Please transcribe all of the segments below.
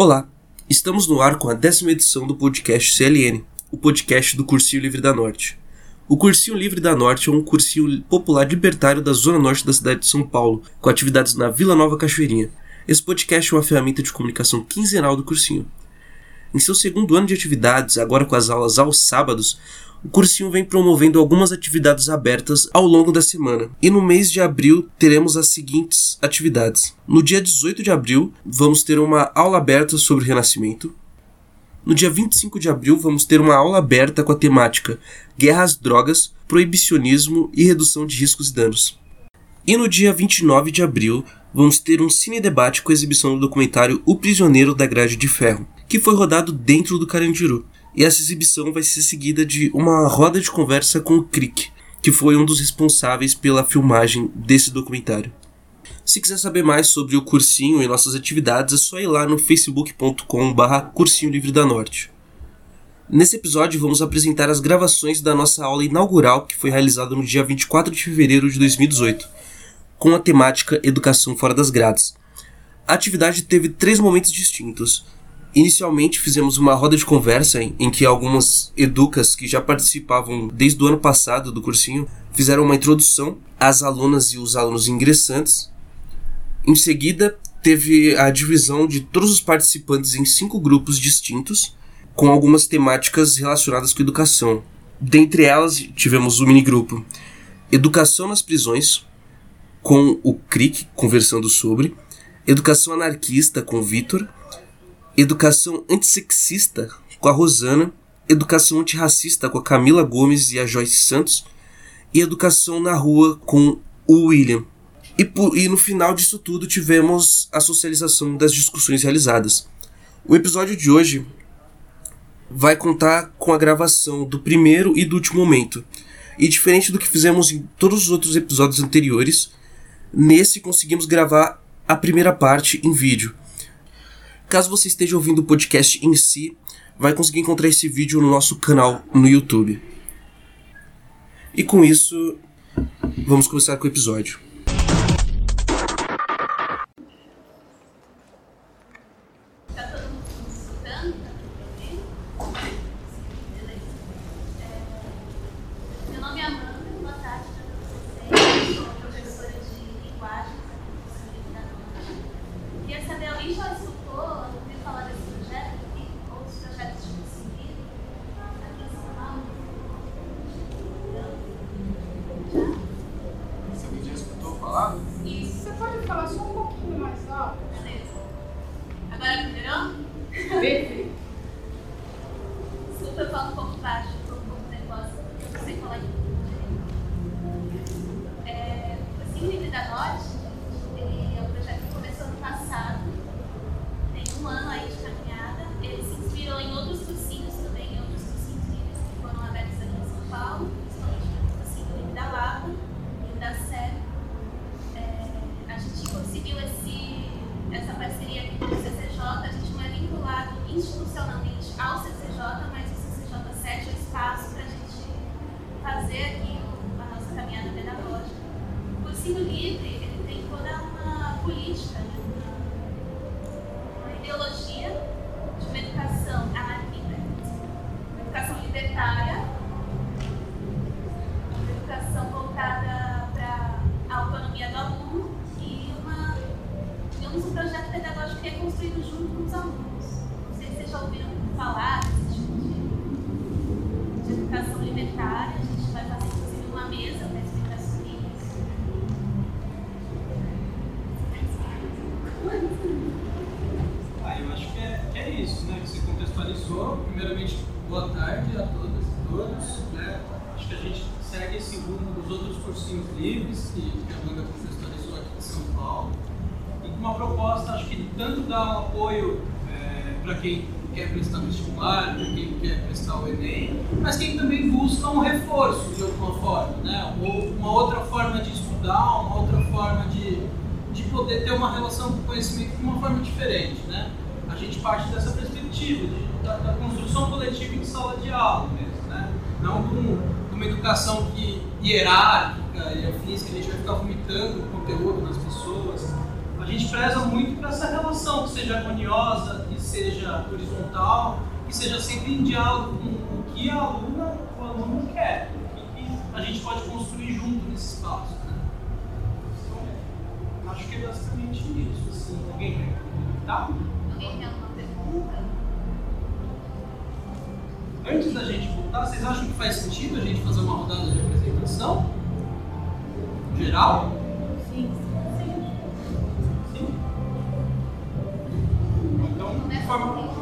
Olá, estamos no ar com a décima edição do podcast CLN, o podcast do Cursinho Livre da Norte. O Cursinho Livre da Norte é um cursinho popular libertário da zona norte da cidade de São Paulo, com atividades na Vila Nova Cachoeirinha. Esse podcast é uma ferramenta de comunicação quinzenal do cursinho. Em seu segundo ano de atividades, agora com as aulas aos sábados, o cursinho vem promovendo algumas atividades abertas ao longo da semana. E no mês de abril teremos as seguintes atividades. No dia 18 de abril, vamos ter uma aula aberta sobre o Renascimento. No dia 25 de abril, vamos ter uma aula aberta com a temática Guerra às Drogas, Proibicionismo e Redução de Riscos e Danos. E no dia 29 de abril, vamos ter um cine debate com a exibição do documentário O Prisioneiro da Grade de Ferro, que foi rodado dentro do Carandiru. E essa exibição vai ser seguida de uma roda de conversa com o Crick, que foi um dos responsáveis pela filmagem desse documentário. Se quiser saber mais sobre o cursinho e nossas atividades, é só ir lá no facebook.com/barra Cursinho Livre da Norte. Nesse episódio, vamos apresentar as gravações da nossa aula inaugural que foi realizada no dia 24 de fevereiro de 2018, com a temática Educação Fora das Grades. A atividade teve três momentos distintos. Inicialmente fizemos uma roda de conversa em, que algumas educas que já participavam desde o ano passado do cursinho fizeram uma introdução às alunas e os alunos ingressantes. Em seguida, teve a divisão de todos os participantes em cinco grupos distintos, com algumas temáticas relacionadas com educação. Dentre elas, tivemos o minigrupo Educação nas Prisões, com o Crick conversando sobre, Educação Anarquista com o Vitor, Educação Antissexista com a Rosana, Educação Antirracista com a Camila Gomes e a Joyce Santos, e Educação na Rua com o William. E, por, e no final disso tudo tivemos a socialização das discussões realizadas. O episódio de hoje vai contar com a gravação do primeiro e do último momento. E diferente do que fizemos em todos os outros episódios anteriores, nesse conseguimos gravar a primeira parte em vídeo. Caso você esteja ouvindo o podcast em si, vai conseguir encontrar esse vídeo no nosso canal no YouTube. E com isso, vamos começar com o episódio. Ah, eu acho que é, é isso, né? Que você contextualizou. Primeiramente, boa tarde a todas e todos. Né? Acho que a gente segue esse rumo dos outros cursinhos livres que, a Amanda contextualizou aqui de São Paulo. E com uma proposta, acho que tanto dá um apoio eh, é, para quem quer prestar vestibular, para quem quer prestar o Enem, mas quem também busca um reforço de alguma forma, né? ou uma outra forma de estudar, uma outra forma de poder ter uma relação com o conhecimento de uma forma diferente. Né? A gente parte dessa perspectiva, de, da, da, construção coletiva em sala de aula mesmo, né? não de uma educação que hierárquica e afins, que a gente vai ficar vomitando o conteúdo nas pessoas. A gente preza muito para essa relação, que seja harmoniosa, que seja horizontal, que seja sempre em diálogo com o que a aluna, o aluno quer, o que a gente pode construir acho que é basicamente isso. Assim. Alguém quer comentar? Alguém tem alguma pergunta? Antes da gente voltar, vocês acham que faz sentido a gente fazer uma rodada de apresentação? Geral? Sim. Sim? Então, por favor.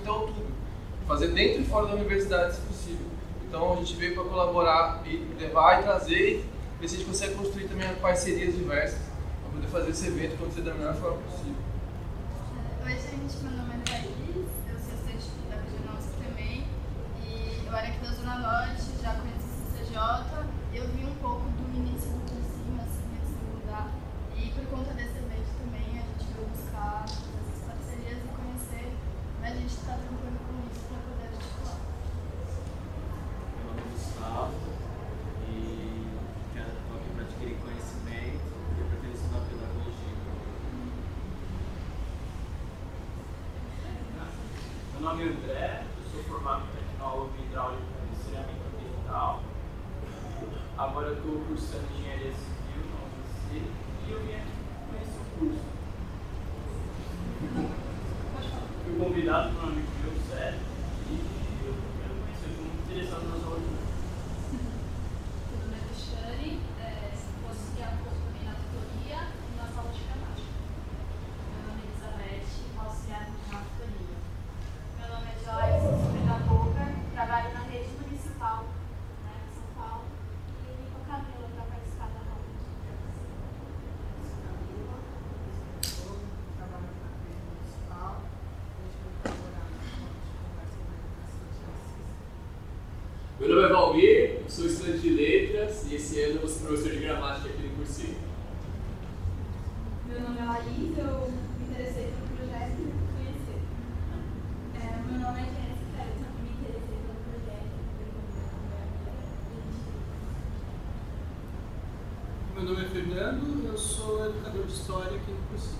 então tudo. Fazer dentro e fora da universidade, se possível. Então a gente veio para colaborar e levar e trazer, ver se a gente consegue construir também parcerias diversas para poder fazer esse evento acontecer da melhor forma possível. É, Hoje a gente mandou é uma eu era aqui da Zona Norte, já conheço o CCJ, Eu sou educador de história aqui no cursinho.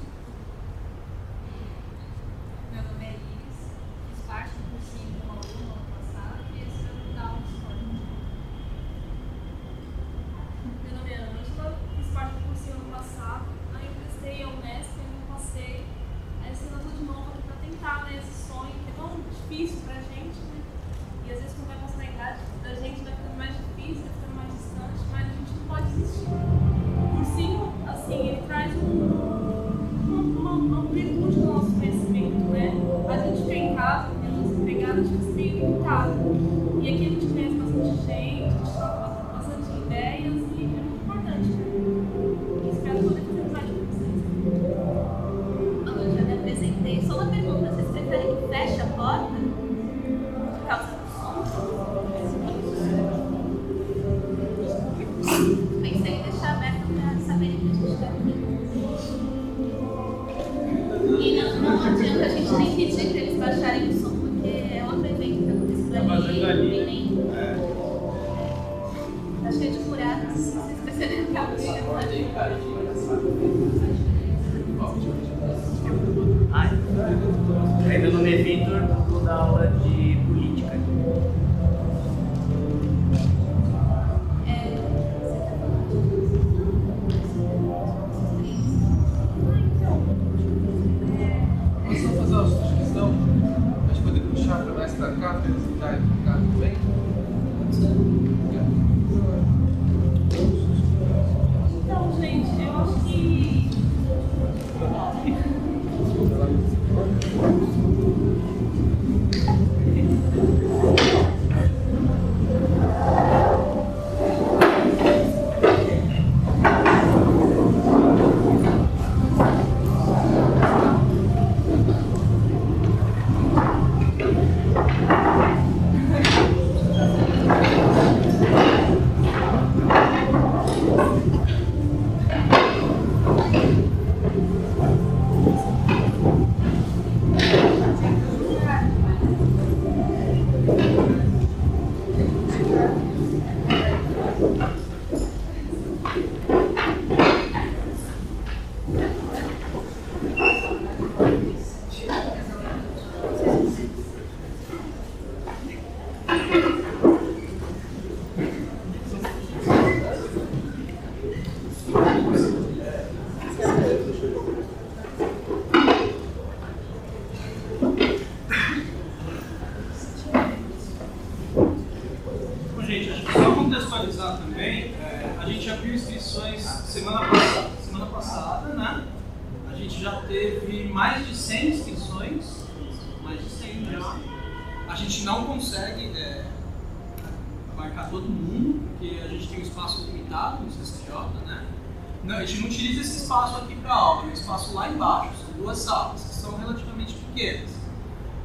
Não, a gente não utiliza esse espaço aqui para aula, é um espaço lá embaixo, são duas salas, que são relativamente pequenas.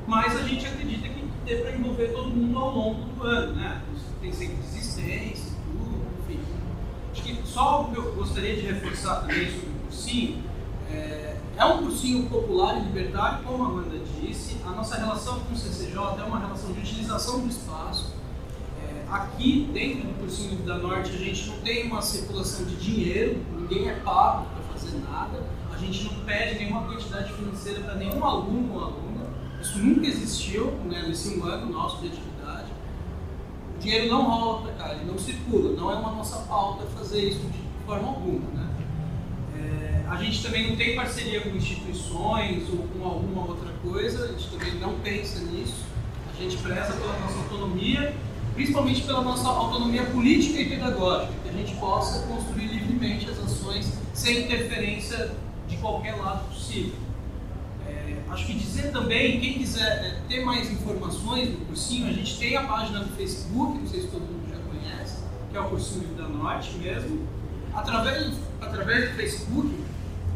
Mas a gente acredita que dê para envolver todo mundo ao longo do ano, né? Tem sempre existência, tudo, enfim. Acho que só o que eu gostaria de reforçar também sobre o cursinho, é, é um cursinho popular e libertário, como a Amanda disse, a nossa relação com o CCJ é uma relação de utilização do espaço. Aqui, dentro do cursinho da Norte, a gente não tem uma circulação de dinheiro, ninguém é pago para fazer nada, a gente não pede nenhuma quantidade financeira para nenhum aluno ou aluna. Isso nunca existiu né, nesse um ano nosso de atividade. O dinheiro não rola para cá, ele não circula, não é uma nossa pauta fazer isso de forma alguma. Né? É, a gente também não tem parceria com instituições ou com alguma outra coisa, a gente também não pensa nisso. A gente preza pela nossa autonomia, principalmente pela nossa autonomia política e pedagógica, que a gente possa construir livremente as ações sem interferência de qualquer lado possível. É, acho que dizer também, quem quiser é, ter mais informações do cursinho, a gente tem a página do Facebook, não sei se todo mundo já conhece, que é o Cursinho da Norte mesmo. Através, através do Facebook,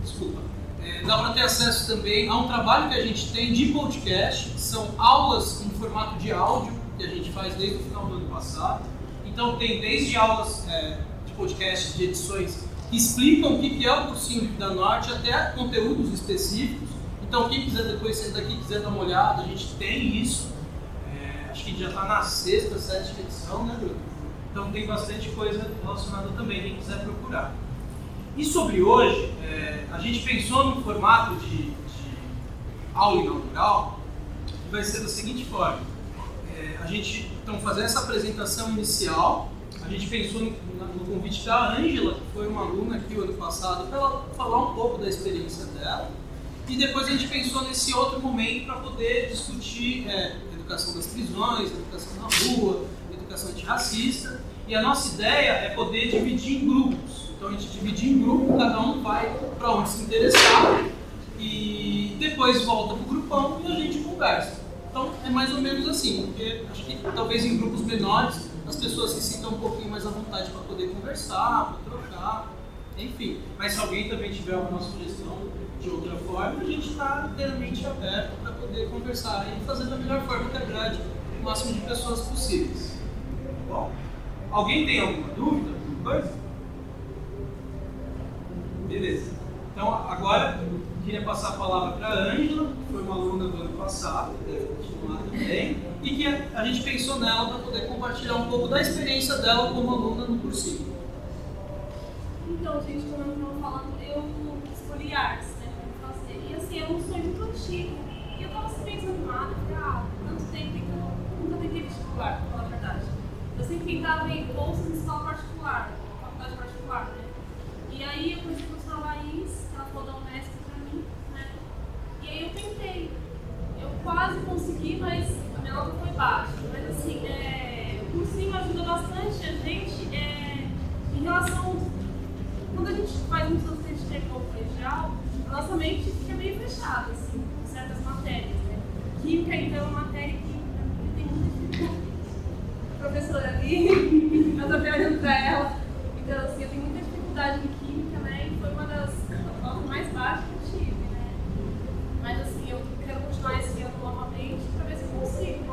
desculpa, é, dá para ter acesso também a um trabalho que a gente tem de podcast, são aulas em formato de áudio, que a gente faz desde o final do ano passado. Então tem desde aulas é, de podcast, de edições, que explicam o que é o cursinho da Norte, até conteúdos específicos. Então quem quiser depois sair daqui, quiser dar uma olhada, a gente tem isso. É, acho que já está na sexta, sétima edição, né, Bruno? Então tem bastante coisa relacionada também, quem quiser procurar. E sobre hoje, é, a gente pensou num formato de, de aula inaugural que vai ser da seguinte forma. É, a gente, então, fazer essa apresentação inicial, a gente pensou no, no convite da Ângela, que foi uma aluna aqui o ano passado, para ela falar um pouco da experiência dela. E depois a gente pensou nesse outro momento para poder discutir é, educação das prisões, educação na rua, educação antirracista. E a nossa ideia é poder dividir em grupos. Então a gente dividir em grupo, cada um vai para onde se interessar e depois volta para o grupão e a gente conversa. Então é mais ou menos assim, porque acho que talvez em grupos menores as pessoas se sintam um pouquinho mais à vontade para poder conversar, para trocar, enfim. Mas se alguém também tiver alguma sugestão de outra forma, a gente está inteiramente aberto para poder conversar e fazer da melhor forma que agrade o máximo de pessoas possíveis. Tá bom? Alguém tem alguma dúvida? Alguma coisa? Beleza. Então agora queria passar a palavra para a Ângela, que foi uma aluna do ano passado, que deve continuar também, e que a, a gente pensou nela para poder compartilhar um pouco da experiência dela como aluna no cursinho. Então, gente, como eu estava falando, eu escolhi artes, né, para fazer. E assim, é um sonho muito antigo. E eu estava assim, pensando, ah, ah, tanto tempo que eu nunca tentei vestibular, pra falar a verdade. Eu sempre tentava em bolsas em escola particular, faculdade particular, né? E aí eu conheci a professora Laís, ela falou da Unesp pra mim, né? E eu tentei. Eu quase consegui, mas a minha nota foi baixa. Mas assim, é, o cursinho ajuda bastante a gente é, em relação. Quando a gente faz a gente tem no colegial, a nossa mente fica meio fechada, assim, com certas matérias, né? Química, então, é uma matéria que tenho muita dificuldade. A professora ali, eu tô perguntando pra ela. Então, assim, eu tenho muita dificuldade em química, né? E foi uma das notas mais baixas que eu tive, né? Mas, assim, eu quero continuar esse ano novamente pra ver se eu consigo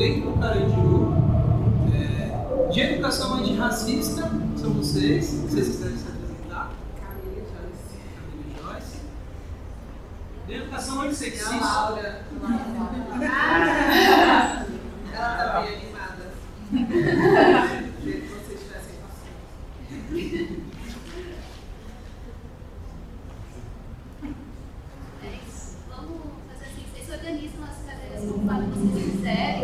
dentro do Carandiru. É, de educação antirracista, são vocês, vocês quiserem se apresentar. Camila Joyce. Camila Joyce. De educação antissexista. A Laura. Ela está bem animada. É Vamos fazer assim, vocês organizam as cadeiras conforme vocês quiserem.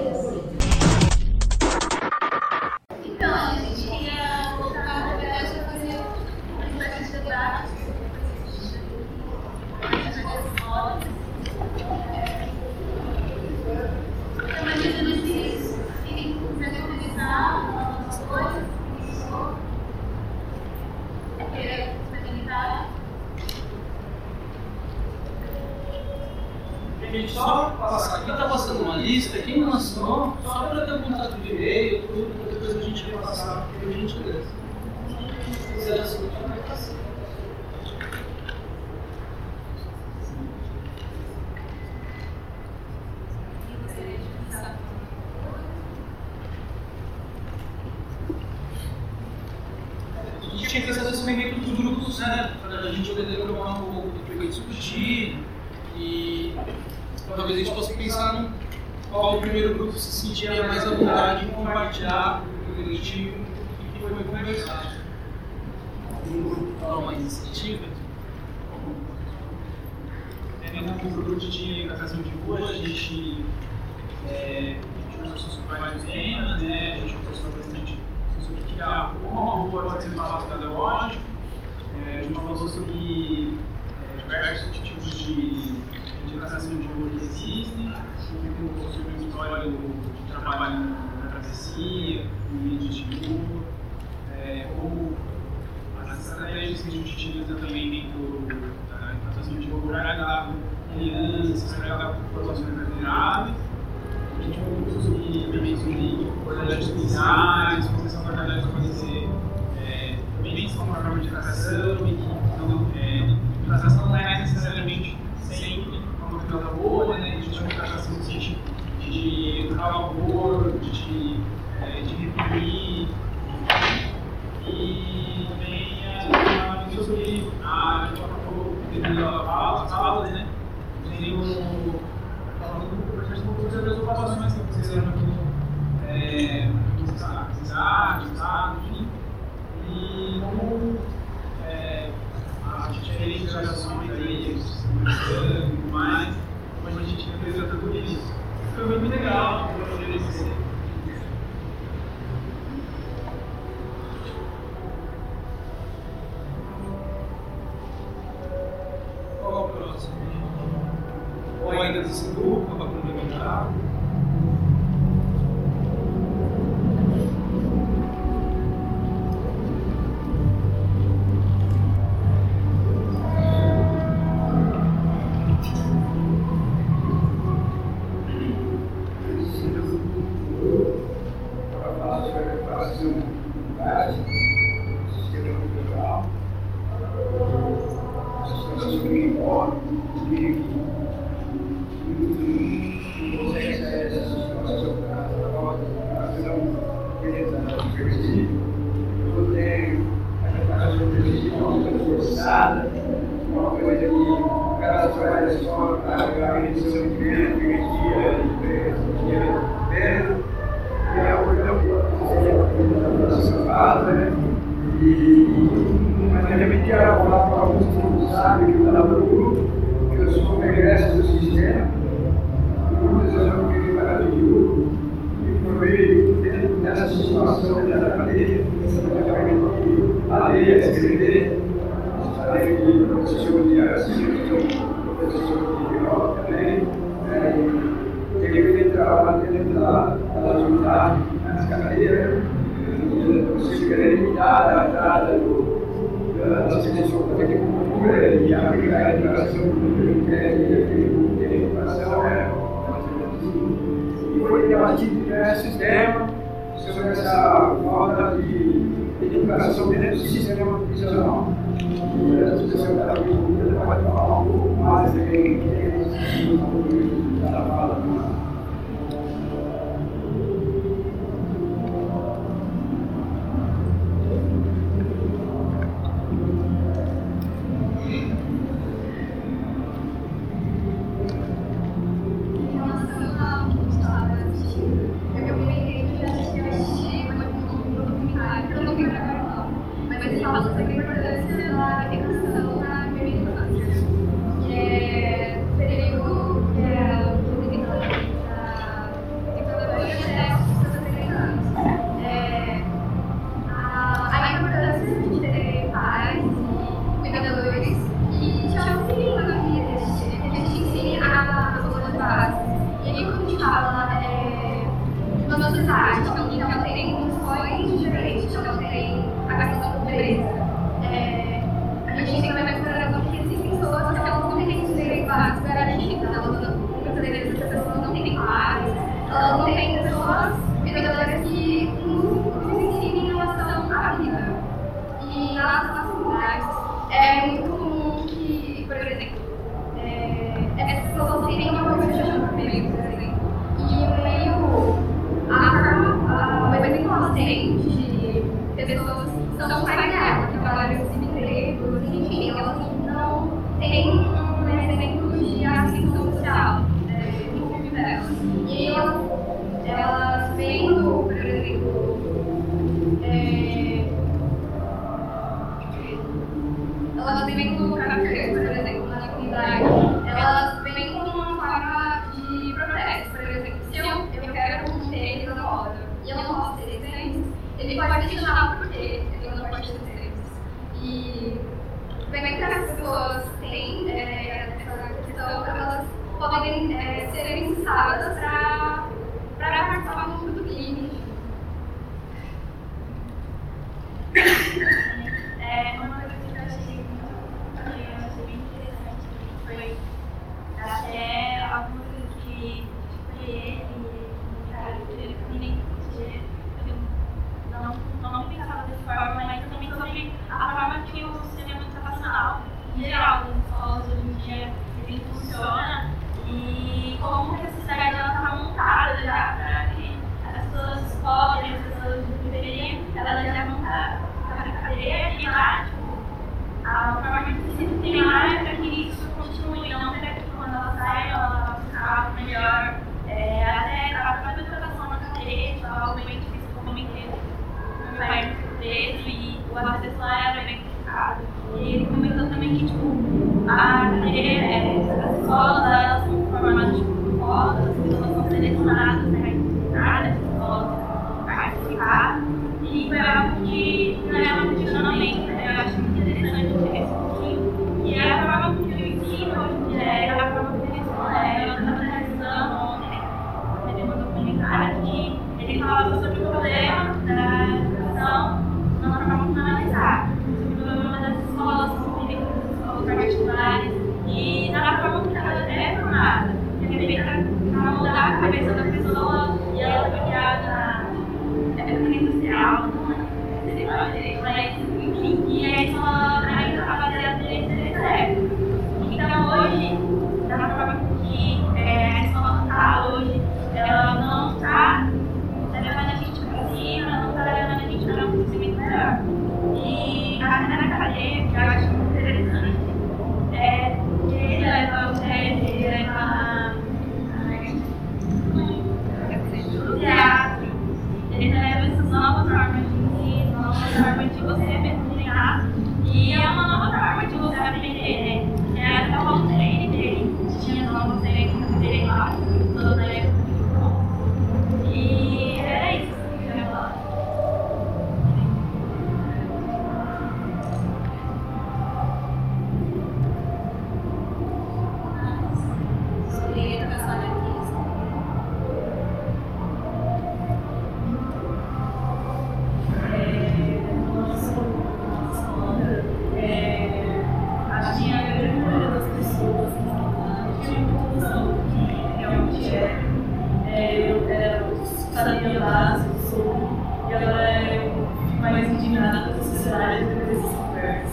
nada necessária de essas conversas.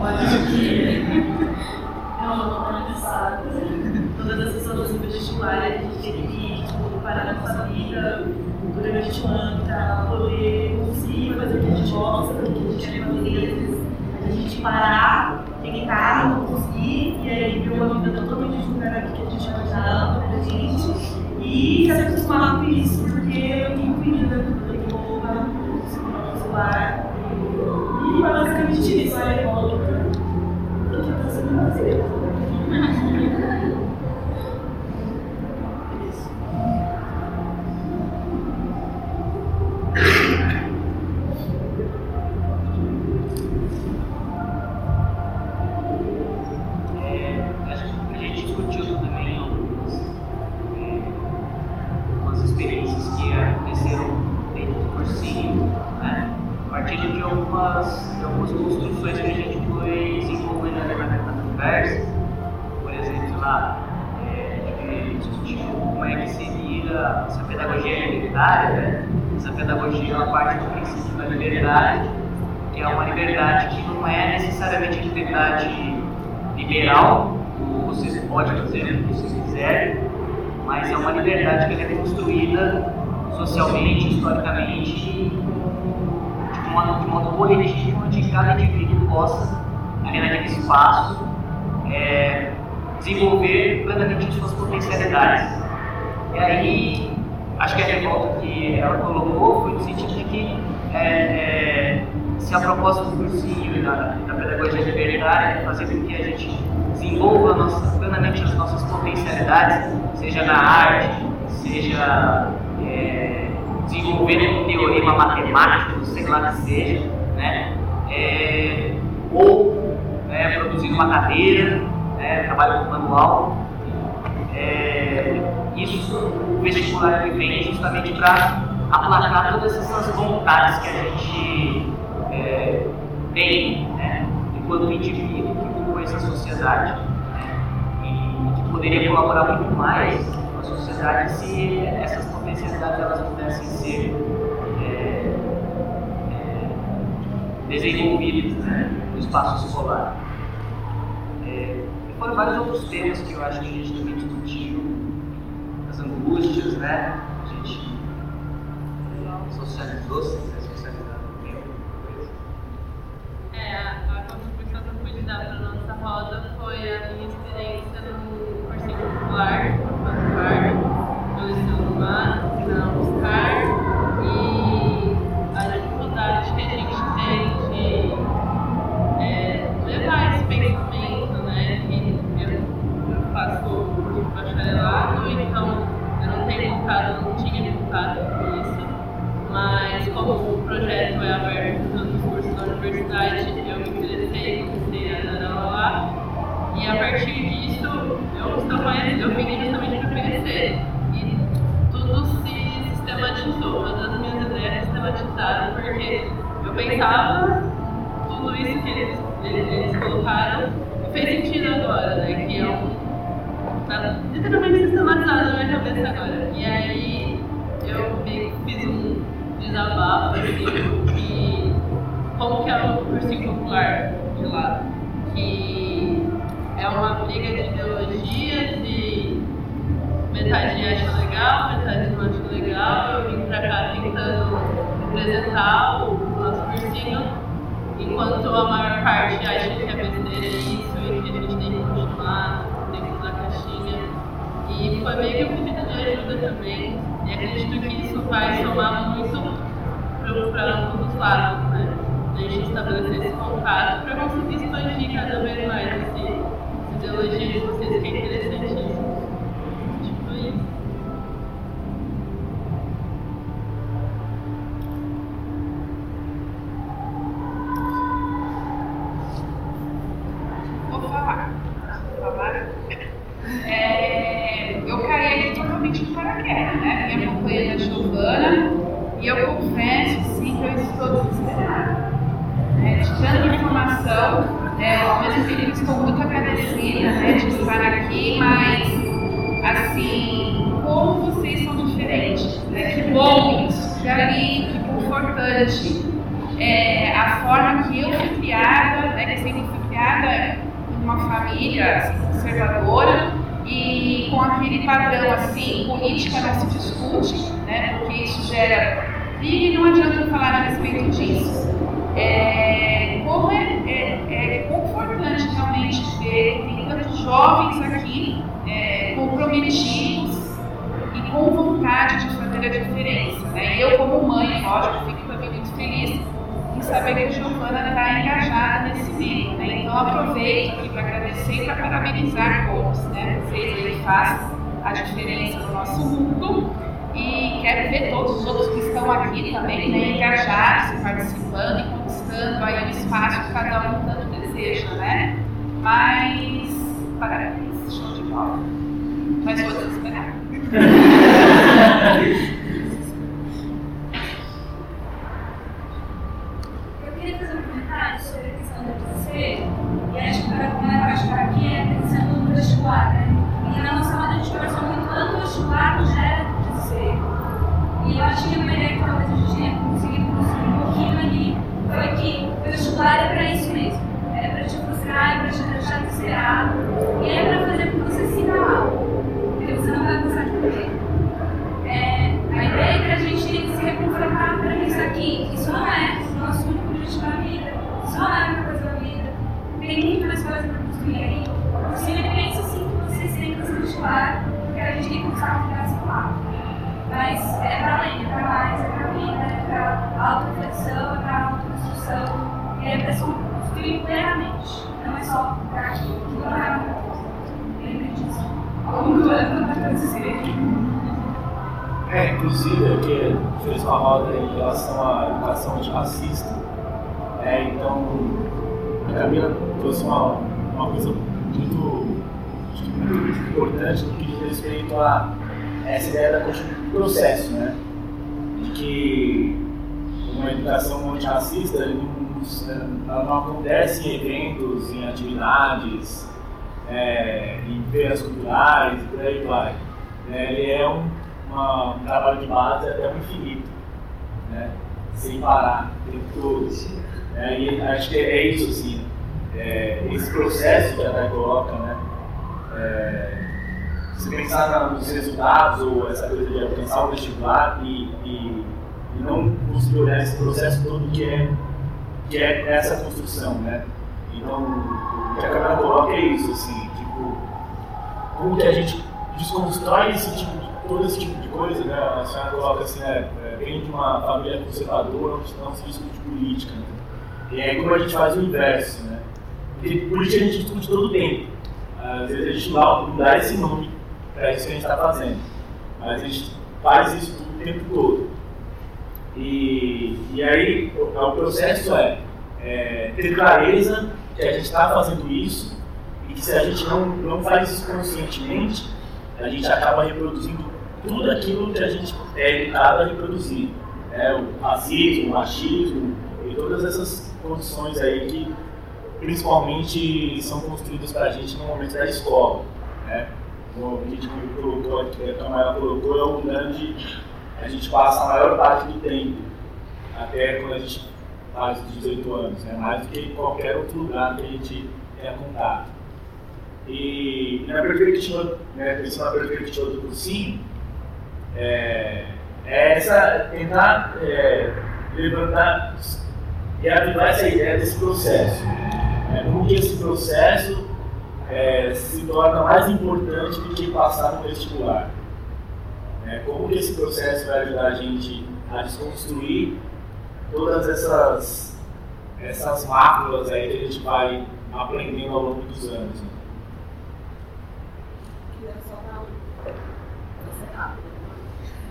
Olha que é uma loucura engraçada. Todas as pessoas do vestibular, a gente tem que tipo, parar nossa vida durante um ano para poder conseguir fazer o que a gente gosta, o que a gente quer fazer. A gente parar, tentar, não conseguir, e aí viu uma vida totalmente diferente do que a gente imaginava pra gente. E se acostumar com isso, porque eu tenho vida, eu tenho roupa, celular utilizar a bola. O que você vai fazer? Socialmente, historicamente, de modo, de modo coletivo, onde cada indivíduo possa, ali naquele espaço, é, desenvolver plenamente suas potencialidades. E aí, acho que a revolta que ela colocou foi no sentido de que é, é, se a proposta do cursinho da, da pedagogia libertária é fazer com que a gente desenvolva nossa, plenamente as nossas potencialidades, seja na arte, seja desenvolvendo um teorema matemático, sei lá que seja, né? É, ou né, produzindo uma cadeira, né, trabalho com manual. É, isso o vestibular vem justamente para aplacar todas essas vontades que a gente é, tem né, enquanto indivíduo que compõe essa sociedade. Né, e que poderia colaborar muito mais com se essas potencialidades elas pudessem ser é, é, desenvolvidas né, no espaço escolar. É, e foram vários outros temas que eu acho que a gente também discutiu, as angústias, né? A gente socializou-se, né? socializado no tempo, coisa. É, a contribuição dar para nossa roda foi a minha experiência no cursinho popular, pensava tudo isso que eles, eles, eles colocaram fez sentido agora, né? Que é um. Tá literalmente sistematizado na minha cabeça agora. E aí eu meio que fiz um desabafo assim, como que é a maior parte acha que é besteira isso e que a gente tem que continuar dentro da caixinha. E foi meio que um pedido de ajuda também. E acredito que isso vai somar muito para ambos os lados, né? A gente estabelecer esse contato para conseguir expandir cada vez mais esse, essa ideologia de vocês, que é interessantíssimo. E eu confesso sim, que eu estou desesperada. Né? Tanta informação, é, ao mesmo tempo estou muito agradecida né, de estar aqui, mas assim, como vocês são diferentes. Né? Que bom isso, que ali, que confortante. É, a forma que eu fui criada, né, que sempre fui criada em uma família assim, conservadora e com aquele padrão assim, política não se discute, né, porque isso gera e não adianta falar a respeito disso. É, como é, é, é confortante realmente ver tantos jovens aqui é, comprometidos e com vontade de fazer a diferença. Né? Eu, como mãe, lógico, fico também muito feliz em saber que a Giovana está engajada nesse meio. Né? Então, aproveito aqui para agradecer e para parabenizar todos. Né? Vocês aí fazem a diferença no nosso mundo. E quero ver todos os outros que estão aqui também né, engajados, participando e conquistando aí o espaço que cada um tanto deseja, né? Mas, parabéns, show de bola. Mas vou desesperar. É, então, a Camila trouxe uma, uma coisa muito, muito importante no que diz respeito a essa ideia do processo, né? De que uma educação antirracista não, não acontece em eventos, em atividades, é, em feiras culturais por aí vai. É, ele é um, uma, um trabalho de base até o infinito, né? Sem parar o tempo todo. É, e acho que é isso, assim, é, esse processo que a Thay coloca, né? É, se pensar nos resultados ou essa coisa de alcançar o vestibular e, e, e não conseguir olhar esse processo todo que é, que é essa construção, né? Então, o que a Camila coloca é isso, assim, tipo, como que a gente desconstrói esse tipo de, todo esse tipo de coisa, né? A senhora coloca assim, né? Vem de uma família conservadora, não se discute política, né? E aí como a gente faz o inverso, né? Porque política a gente discute todo o tempo. Às vezes a gente não dá esse nome é isso que a gente está fazendo. Mas a gente faz isso o tempo todo. E, e aí o, o processo é, é, ter clareza que a gente está fazendo isso e que se a gente não, não faz isso conscientemente, a gente acaba reproduzindo tudo aquilo que a gente é educado a reproduzir. Né? O racismo, o machismo e todas essas condições aí que principalmente são construídas para a gente no momento da escola. Né? o ritmo que colocou aqui, a Tamara colocou, é o lugar onde a gente passa a maior parte do tempo, até quando a gente faz os 18 anos, né? mais do que em qualquer outro lugar que a gente tenha contato. E, na perspectiva, né, pensando na perspectiva do cursinho, é, é essa, tentar é, levantar e avivar essa ideia desse processo. É, como que esse processo é, se torna mais importante do que passar no vestibular. É, como que esse processo vai ajudar a gente a desconstruir todas essas, essas máculas aí que a gente vai aprendendo ao longo dos anos. Né?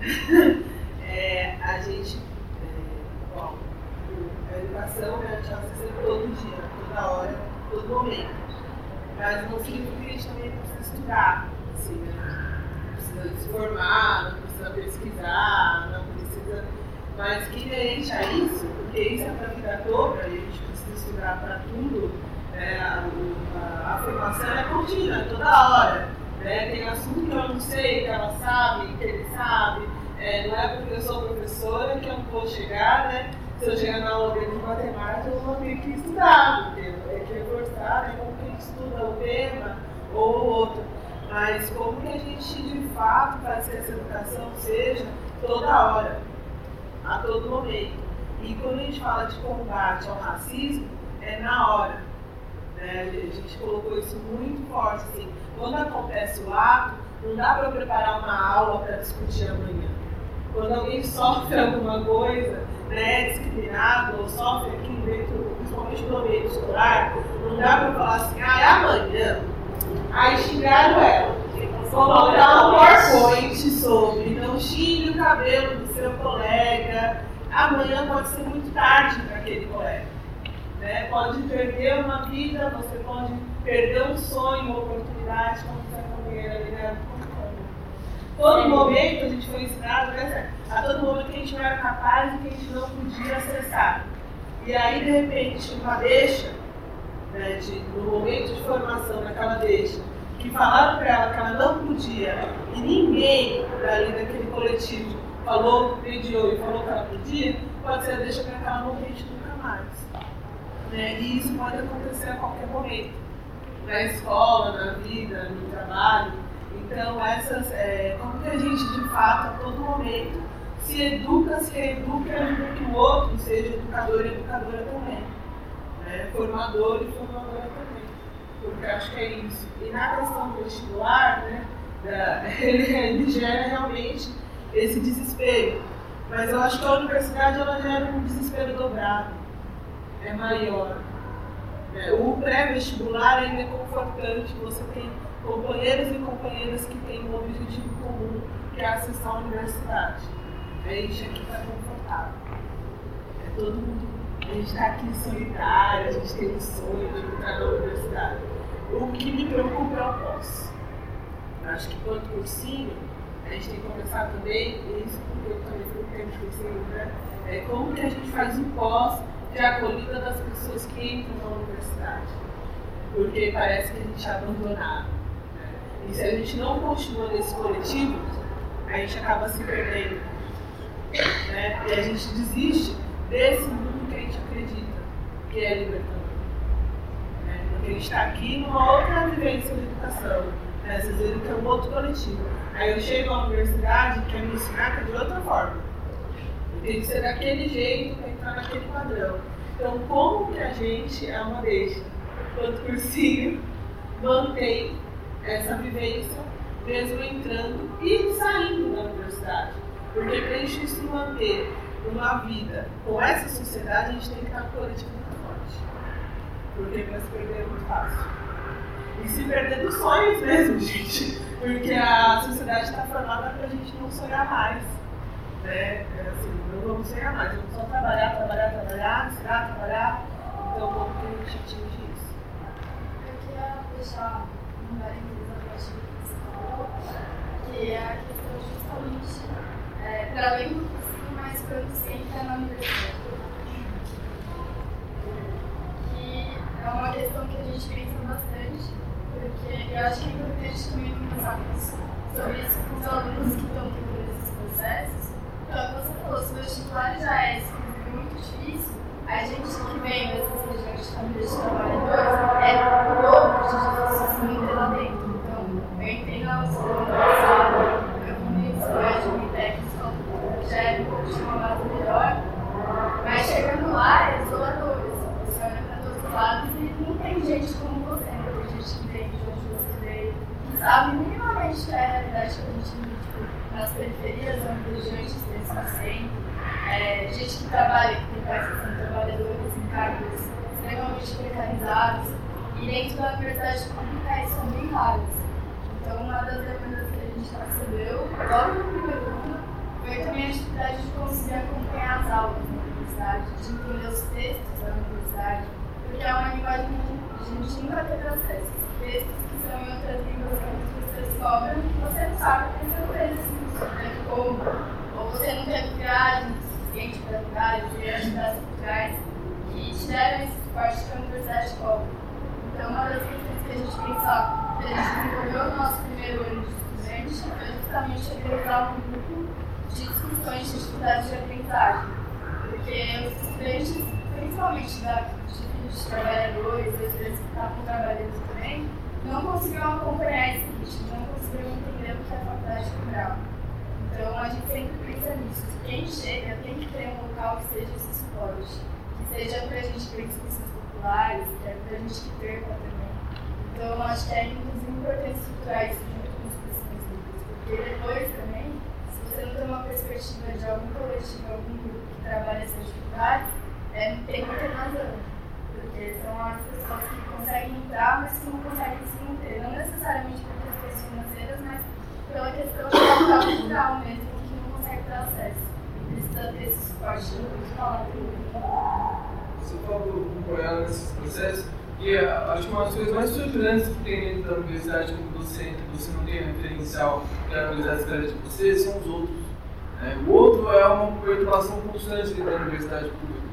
é, a gente, é, bom, a educação né, a gente acessa todo dia, toda hora, todo momento mas não significa que a gente também precisa estudar, assim, né? Precisa se formar, não precisa pesquisar, não precisa. Mas que a isso, porque isso é para a vida toda e a gente precisa estudar para tudo, né? a, a, a, formação é contínua, toda hora. Né? Tem assunto que eu não sei, que ela sabe, que ele sabe. É, não é porque eu sou professora que eu não vou chegar, né? Se eu chegar na aula de matemática, eu vou ter que estudar, porque é que reforçar, né? Como que a gente estuda o tema ou o outro. Mas como que a gente, de fato, faz que essa educação seja toda hora, a todo momento. E quando a gente fala de combate ao racismo, é na hora. Né? A gente colocou isso muito forte. Assim. Quando acontece o ato, não dá para preparar uma aula para discutir amanhã. Quando alguém sofre alguma coisa, né, discriminado ou sofre aqui dentro, principalmente no ambiente escolar, não dá para falar assim, ah, é amanhã. Aí xingaram ela. Vou botar um PowerPoint sobre não xingue o cabelo do seu colega. Amanhã pode ser muito tarde para aquele colega. Né? Pode perder uma vida, você pode perder um sonho, uma oportunidade, como essa companheira ali, né? Todo momento a gente foi ensinado, né? a todo momento que a gente não era capaz e que a gente não podia acessar. E aí, de repente, uma deixa, né, de, no momento de formação naquela deixa, que falaram para ela que ela não podia, e ninguém dali daquele coletivo falou, mediou e falou que ela podia, pode ser deixa para que ela não nunca mais. Né? E isso pode acontecer a qualquer momento. Na escola, na vida, no trabalho. Então, essas, é, como que a gente, de fato, a todo momento, se educa, se reeduca, ajuda que o outro seja educador e educadora também. Né? Formador e formadora também. Porque acho que é isso. E na questão do vestibular, né, da, ele, ele gera realmente esse desespero. Mas eu acho que a universidade ela gera um desespero dobrado. É maior. É, o pré-vestibular ainda é confortante, você tem companheiros e companheiras que têm um objetivo comum, que é acessar a universidade. A gente aqui está confortável. É todo mundo, a gente está aqui solidário, a gente tem o sonho de entrar na universidade. O que me preocupa é o pós. Acho que quanto cursinho, a gente tem que começar também, e isso porque eu também fui tempo de cursinho, né? É como que a gente faz o pós de acolhida das pessoas que entram na universidade. Porque parece que a gente é abandonado. E se a gente não continua nesse coletivo, a gente acaba se perdendo. Né? E a gente desiste desse mundo que a gente acredita, que é libertador. Né? Porque a gente está aqui numa outra vivência de educação. Né? Vocês viram que é um outro coletivo. Aí eu chego à universidade e quero me ensinar de outra forma. Tem que ser daquele jeito entrar naquele padrão. Então, como que a gente é uma deixa, quanto cursinho, mantém essa vivência, mesmo entrando e saindo da universidade. Porque para a gente se manter uma vida com essa sociedade, a gente tem que estar coletivo muito forte. Porque para se perder é muito fácil. E se perder dos sonhos mesmo, gente. Porque a sociedade está formada para a gente não sonhar mais. Né? Assim, não vamos sonhar mais, vamos só trabalhar, trabalhar, trabalhar, estudar, trabalhar. Então, como que a gente atinge isso? Eu queria deixar um parênteses abaixo do que você falou, que é a questão justamente, é, para além do cursinho, mas quando se entra na universidade. Que é uma questão que a gente pensa bastante, porque eu acho que é importante também pensar sobre isso com os alunos que estão tendo esses processos. Então, como você falou, se o vestibular já é muito difícil, a gente que vem dessas regiões de famílias de trabalhadores é o dobro de difícil se manter lá dentro. Então, eu entendo a escola passada, eu fui escolha de técnico, já é um pouco de uma base melhor, mas chegando lá é desolador. Você olha para todos os lados e não tem gente como você, né? tem gente que veio de onde você veio, sabe minimamente que é a realidade que a gente vive tipo, nas periferias, nas regiões de extremo é, gente que trabalha, que tem pais que são trabalhadores em cargos extremamente precarizados, e dentro da universidade pública isso são bem raros. Então, uma das demandas que a gente recebeu, logo no primeiro ano, foi também a dificuldade de conseguir acompanhar as aulas na universidade, de entender os textos da universidade, porque é uma linguagem que a gente nunca teve acesso. Textos são em outras línguas que as pessoas que você não sabe aprender eles, né? como, ou você não teve viagem suficiente para lugares, e atividades culturais que te deram esse suporte que a universidade cobra. Então, uma das questões que a gente pensava, que a gente desenvolveu no nosso primeiro ano de estudante, foi justamente organizar um grupo de discussões de dificuldades de aprendizagem. Porque os estudantes, principalmente da, de trabalhadores, às vezes que estavam trabalhando também, não conseguiam acompanhar esse ritmo, não conseguiam entender o que a faculdade cobrava. Então, a gente sempre pensa nisso. Quem chega tem que ter um local que seja esse suporte. Que seja para a gente ter discussões populares, que é para a gente que perca também. Então, acho que é inclusive importante estruturar isso junto com as pessoas livres. Porque depois também, se você não tem uma perspectiva de algum coletivo, algum grupo que trabalha essas dificuldades, é, tem muita razão. Porque são as pessoas que conseguem entrar, mas que não conseguem se manter. Não necessariamente por questões financeiras, mas pela questão de capital cultural mesmo, que não consegue ter acesso. Precisa ter esse suporte muito falado. Você falou apoiar nesses processos, e acho que uma das coisas mais surpreendentes que tem dentro da universidade como docente, você não tem referencial que a universidade espera de você, são os outros. É, o outro é uma perturbação constante dentro da universidade pública.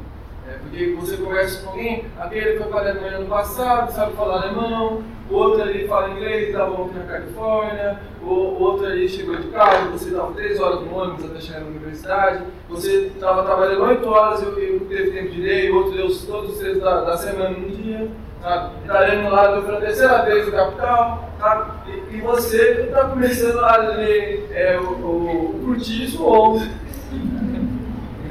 É, porque você conversa com alguém, aquele foi para a Alemanha ano passado, sabe falar alemão, o outro ali fala inglês, estava ontem na Califórnia, o outro ali chegou de carro, você estava três horas no ônibus até chegar na universidade, você estava trabalhando oito horas e eu teve tempo de ler, e o outro deu todos os três da, da semana num dia, sabe? Está lendo lá pela terceira vez o Capital, sabe? E, e você está começando a ler é, o, o, o Curtiço ontem.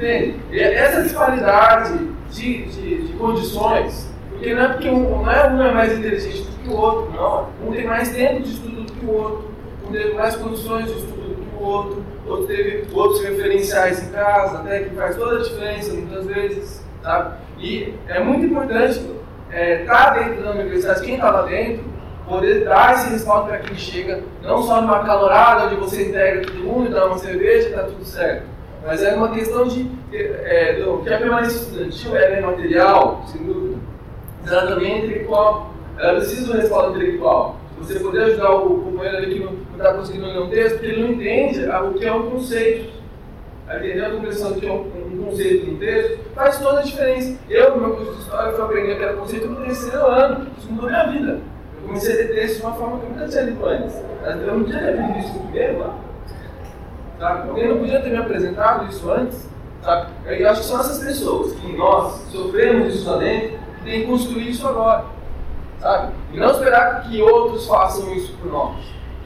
Entende? Essa disparidade de, de, de condições, porque não é porque um, não é um é mais inteligente do que o outro, não. Um tem mais tempo de estudo do que o outro, um teve mais condições de estudo do que o outro, outro teve outros referenciais em casa, até que faz toda a diferença muitas vezes, sabe? E é muito importante estar é, tá dentro da universidade, quem está lá dentro, poder dar esse respaldo para quem chega, não só numa calorada onde você integra todo mundo, dá uma cerveja e está tudo certo. Mas é uma questão de é, do, que a permanência estudantil é material, sem dúvida, mas ela também é intelectual. Ela precisa do respaldo intelectual. Você poder ajudar o companheiro ali que não está conseguindo ler um texto, porque ele não entende o que é um conceito. Entender a compreensão do que é um, um conceito no texto faz toda a diferença. Eu, no meu curso de história, fui aprender aquele conceito no terceiro ano. Isso mudou minha vida. Eu comecei a ler texto de uma forma que eu nunca tinha lido antes. Eu não tinha lido isso primeiro ano. Sabe? Não podia ter me apresentado isso antes? Sabe? Eu acho que são essas pessoas que nós sofremos isso lá dentro que tem que construir isso agora. Sabe? E não esperar que outros façam isso por nós.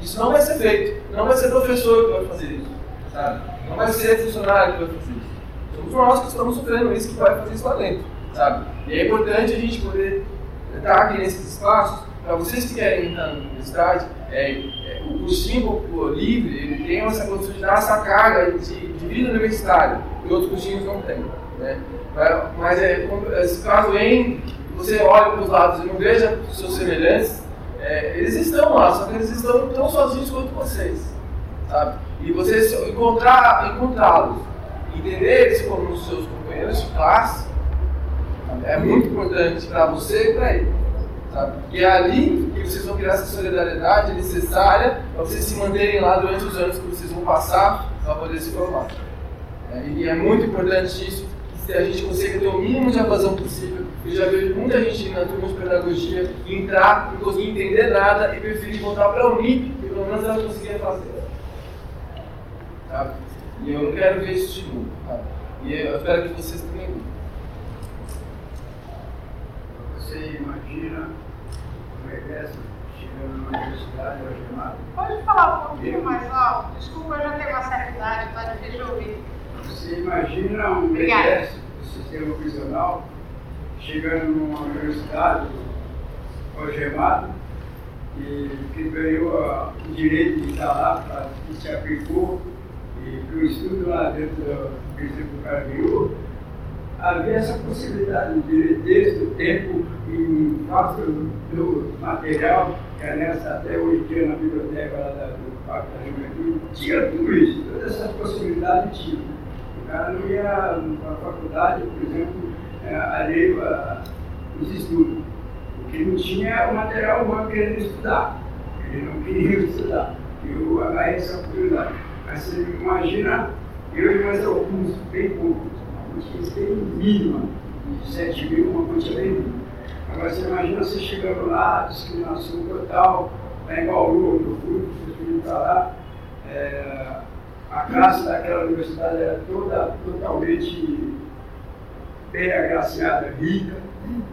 Isso não vai ser feito. Não vai ser professor que vai fazer isso. Sabe? Não vai ser funcionário que vai fazer isso. Somos nós que estamos sofrendo isso que vai fazer isso lá dentro. Sabe? E é importante a gente poder estar aqui nesses espaços para vocês que querem entrar na universidade, é, é, o cursinho livre ele tem essa condição de dar essa carga de, de vida universitária que outros cursinhos não têm. Né? Mas é, esse caso entre, você olha para os lados e não veja seus semelhantes, é, eles estão lá, só que eles estão tão sozinhos quanto vocês. Sabe? E você encontrar, encontrá-los, entender eles como seus companheiros de classe, é muito importante para você e para ele. Sabe? E é ali que vocês vão criar essa solidariedade necessária para vocês se manterem lá durante os anos que vocês vão passar para poder se formar. É, e é muito importante isso, que a gente consiga ter o mínimo de evasão possível. Eu já vejo muita gente na turma de pedagogia entrar, não conseguir entender nada e preferir voltar para a Unip, que pelo menos ela conseguia fazer. Sabe? E eu não quero ver isso de novo. Sabe? E eu espero que vocês tenham. Você imagina é que é chegando numa universidade algemado? Pode falar um pouquinho mais alto? Desculpa, eu já tenho uma certa idade, tá difícil de ouvir. Você imagina um BTS do sistema prisional chegando numa universidade algemado e que ganhou o direito de estar lá, pra, que se aplicou e para o estudo lá dentro do cara ganhou, havia essa possibilidade de texto, tempo e fácil do material, que é nessa, até hoje dia na biblioteca lá da, do Parque da Juventude, tinha tudo isso, todas essas possibilidades tinha. O cara não ia para a faculdade, por exemplo, é, alheio os estudos. O que não tinha é o material humano querendo estudar. Ele não queria estudar. E eu agarrei essa oportunidade. Mas você imagina, eu e mais alguns, bem poucos, tem mínima de 7 mil, uma quantia bem mínima. Agora você imagina você chegando lá, discriminação total, lá em Bauru, onde eu fui, fui para lá, é, a classe daquela universidade era toda totalmente bem agraciada, rica,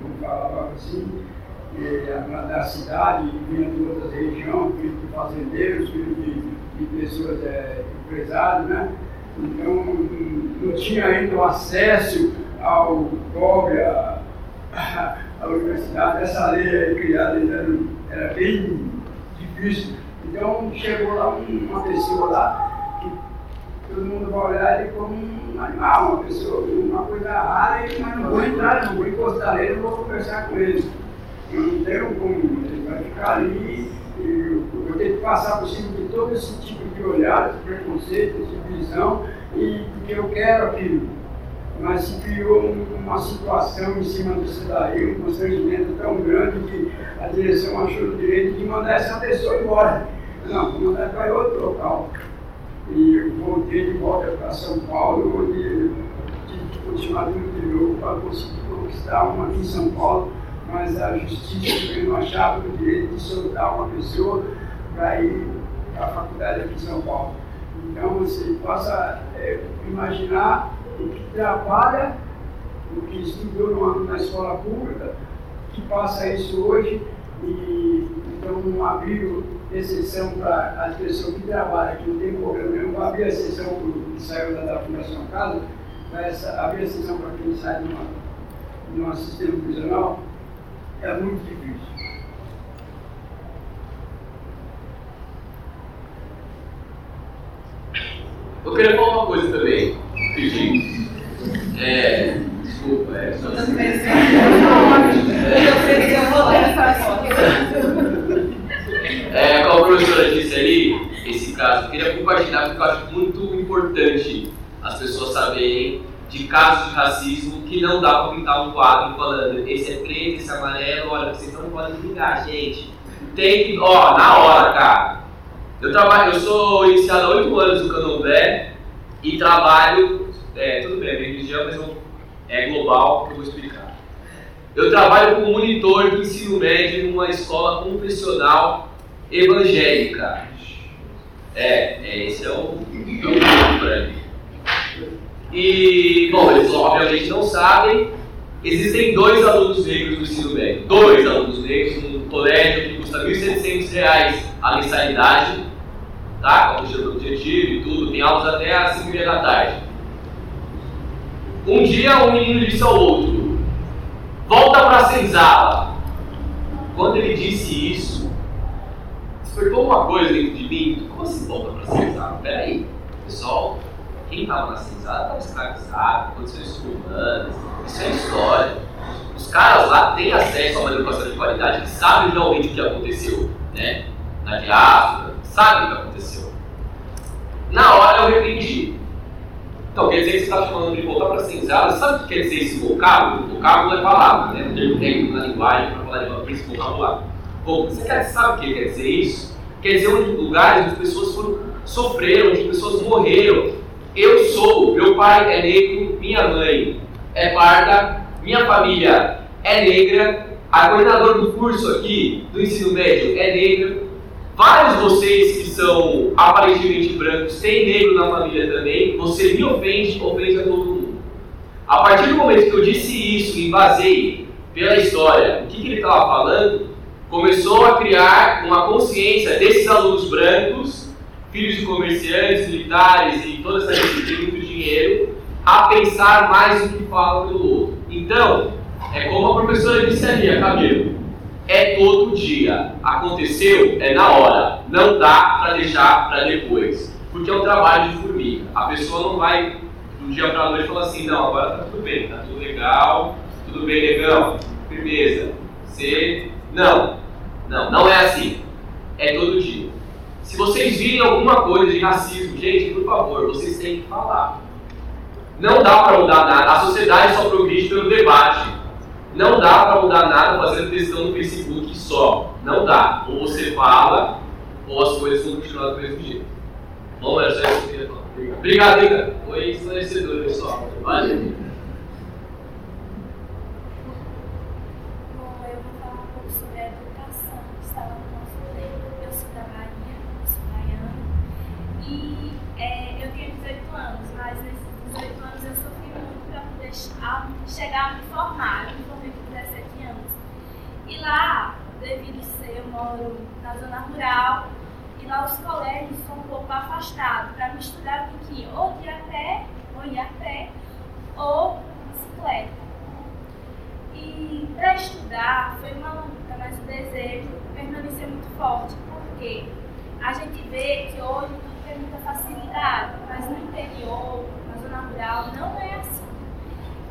como falava assim, e, da cidade, vinha de outras regiões, filho de fazendeiros, filho de, de pessoas é, empresárias, né? Então, não tinha ainda o acesso ao pobre, à, universidade. Essa lei criada ainda era bem difícil. Então, chegou lá uma pessoa lá que todo mundo vai olhar ele como um animal, uma pessoa, uma coisa rara, mas não vou entrar, não vou encostar nele, não vou conversar com ele. Não tenho como, ele vai ficar ali eu vou ter que passar por cima de todo esse tipo de olhar, de preconceito, de visão, e porque eu quero aquilo. Mas se criou uma situação em cima disso daí, um constrangimento tão grande que a direção achou o direito de mandar essa pessoa embora. Não, vou mandar para outro local. E eu voltei de volta para São Paulo, onde tive que continuar tudo de novo para conseguir conquistar uma aqui em São Paulo, mas a justiça não achava o direito de soltar uma pessoa para ir a faculdade aqui em São Paulo. Então você possa é, imaginar o que trabalha, o que estudou na escola pública, que passa isso hoje e então abriu exceção para as pessoas que trabalham, que não tem problema nenhum, abrir exceção para que saiu da, da Fundação Casa, vai abrir exceção para quem sai de um sistema prisional, é muito difícil. Eu queria falar uma coisa também, pedir. É, desculpa, é só. É, como a professora disse ali, esse caso, eu queria compartilhar porque eu acho muito importante as pessoas saberem de casos de racismo que não dá para pintar um quadro falando esse é preto, esse é amarelo, olha, vocês não podem ligar, gente. Tem que, ó, na hora, cara. Eu trabalho, eu sou iniciado há oito anos no Candomblé e trabalho, é, tudo bem, é religião, mas não, é global, que eu vou explicar. Eu trabalho como monitor de ensino médio numa escola confessional evangélica. É, é esse é o, é o para mim. E, bom, eles obviamente não sabem, existem dois alunos negros no ensino médio. Dois alunos negros num colégio que custa R$ 1.700 a mensalidade, tá? Com o objetivo e tudo, tem aulas até às 5 da tarde. Um dia um menino disse ao outro, volta para a senzala. Quando ele disse isso, despertou uma coisa dentro de mim. Como assim volta para a senzala? Peraí, pessoal, quem estava na senzala estava escravizado, com humanos, isso é história. Os caras lá têm acesso a uma educação de qualidade, que sabem realmente o que aconteceu, né? Na diáspora, sabem o que aconteceu. Na hora eu repreendi. Então, quer dizer que você está falando de voltar para a senzala, sabe o que quer dizer esse vocábulo? Vocábulo é palavra, né? O termo técnico na linguagem para falar de esse vocabulário. Bom, você quer, sabe o que quer dizer isso? Quer dizer onde lugares onde pessoas foram, sofreram, onde pessoas morreram. Eu sou, meu pai é negro, minha mãe é parda, minha família é negra, a coordenadora do curso aqui do ensino médio é negra, vários de vocês que são aparentemente brancos têm negro na família também, você me ofende, ofende a todo mundo. A partir do momento que eu disse isso e basei pela história o que, que ele estava falando, começou a criar uma consciência desses alunos brancos, filhos de comerciantes, militares e toda essa gente tem muito dinheiro, a pensar mais no que fala pelo outro. Então, é como a professora disse ali, a Camila, é todo dia. Aconteceu, é na hora. Não dá para deixar para depois. Porque é um trabalho de formiga. A pessoa não vai do dia para a noite falar assim, não, agora tá tudo bem, tá tudo legal, tudo bem, legal, firmeza. Você. Não, não, não é assim. É todo dia. Se vocês virem alguma coisa de racismo, gente, por favor, vocês têm que falar. Não dá para mudar nada. A sociedade só progride pelo debate. Não dá para mudar nada fazendo textão no Facebook só. Não dá. Ou você fala, ou as coisas vão continuar do mesmo jeito. Bom, era só isso que eu queria falar. Obrigado, Ica. Foi esclarecedor, pessoal. Valeu. Bom, eu vou falar um pouco sobre a educação que estava no nosso tempo. Eu sou da Bahia, eu sou baiana. E é, eu tenho 18 anos, mas nesses 18 anos eu sofri muito para poder a- chegar a me formar. Eu me formei com 17 anos. E lá, devido ser, eu moro na zona rural, e lá os colégios são um pouco afastados. Para me estudar, eu tinha que ou de a pé, ou ir a pé, ou bicicleta. E para estudar foi uma luta, mas o desejo permaneceu muito forte, porque a gente vê que hoje tudo tem muita facilidade, mas no interior, na zona rural, não é assim.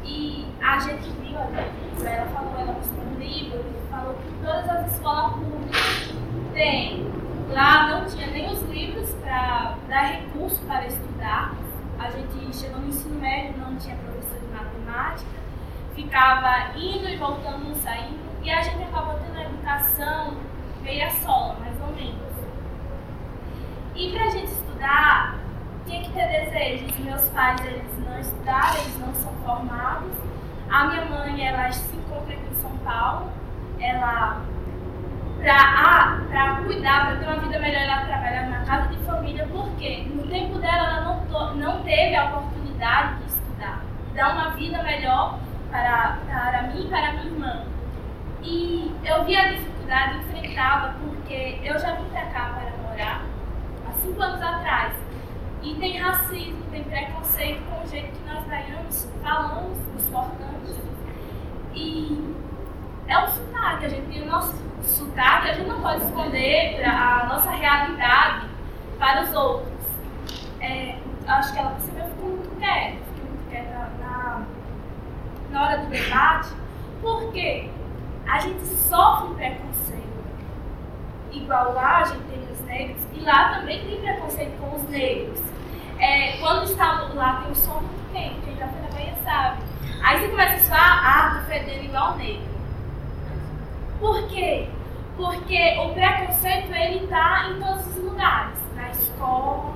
E a gente viu, a gente, ela falou, ela mostrou um livro falou que todas as escolas públicas têm. Lá não tinha nem os livros para dar recurso para estudar. A gente chegou no ensino médio, não tinha professor de matemática ficava indo e voltando, não saindo, e a gente acabou tendo a educação meia sola, mais ou menos. E pra gente estudar, tinha que ter desejos. Meus pais, eles não estudaram, eles não são formados. A minha mãe, ela se encontra aqui em São Paulo, ela para cuidar, para ter uma vida melhor, ela trabalhar na casa de família, porque no tempo dela ela não, não teve a oportunidade de estudar, dar uma vida melhor para, para mim e para minha irmã. E eu vi a dificuldade, enfrentava, porque eu já vim para cá para morar há cinco anos atrás. E tem racismo, tem preconceito com o jeito que nós baianos falamos, nos portamos. E é um sotaque, a gente tem o nosso sotaque, a gente não pode esconder a nossa realidade para os outros. É, acho que ela percebeu, ficou muito quieta, ficou muito quieta na, na hora do debate, porque a gente sofre preconceito. Igual lá a gente tem os negros, e lá também tem preconceito com os negros. É, quando está lá tem um som muito quente, quem já foi na Bahia sabe. Aí você começa a falar, ah, tô fedendo igual negro. Por quê? Porque o preconceito ele está em todos os lugares, na escola,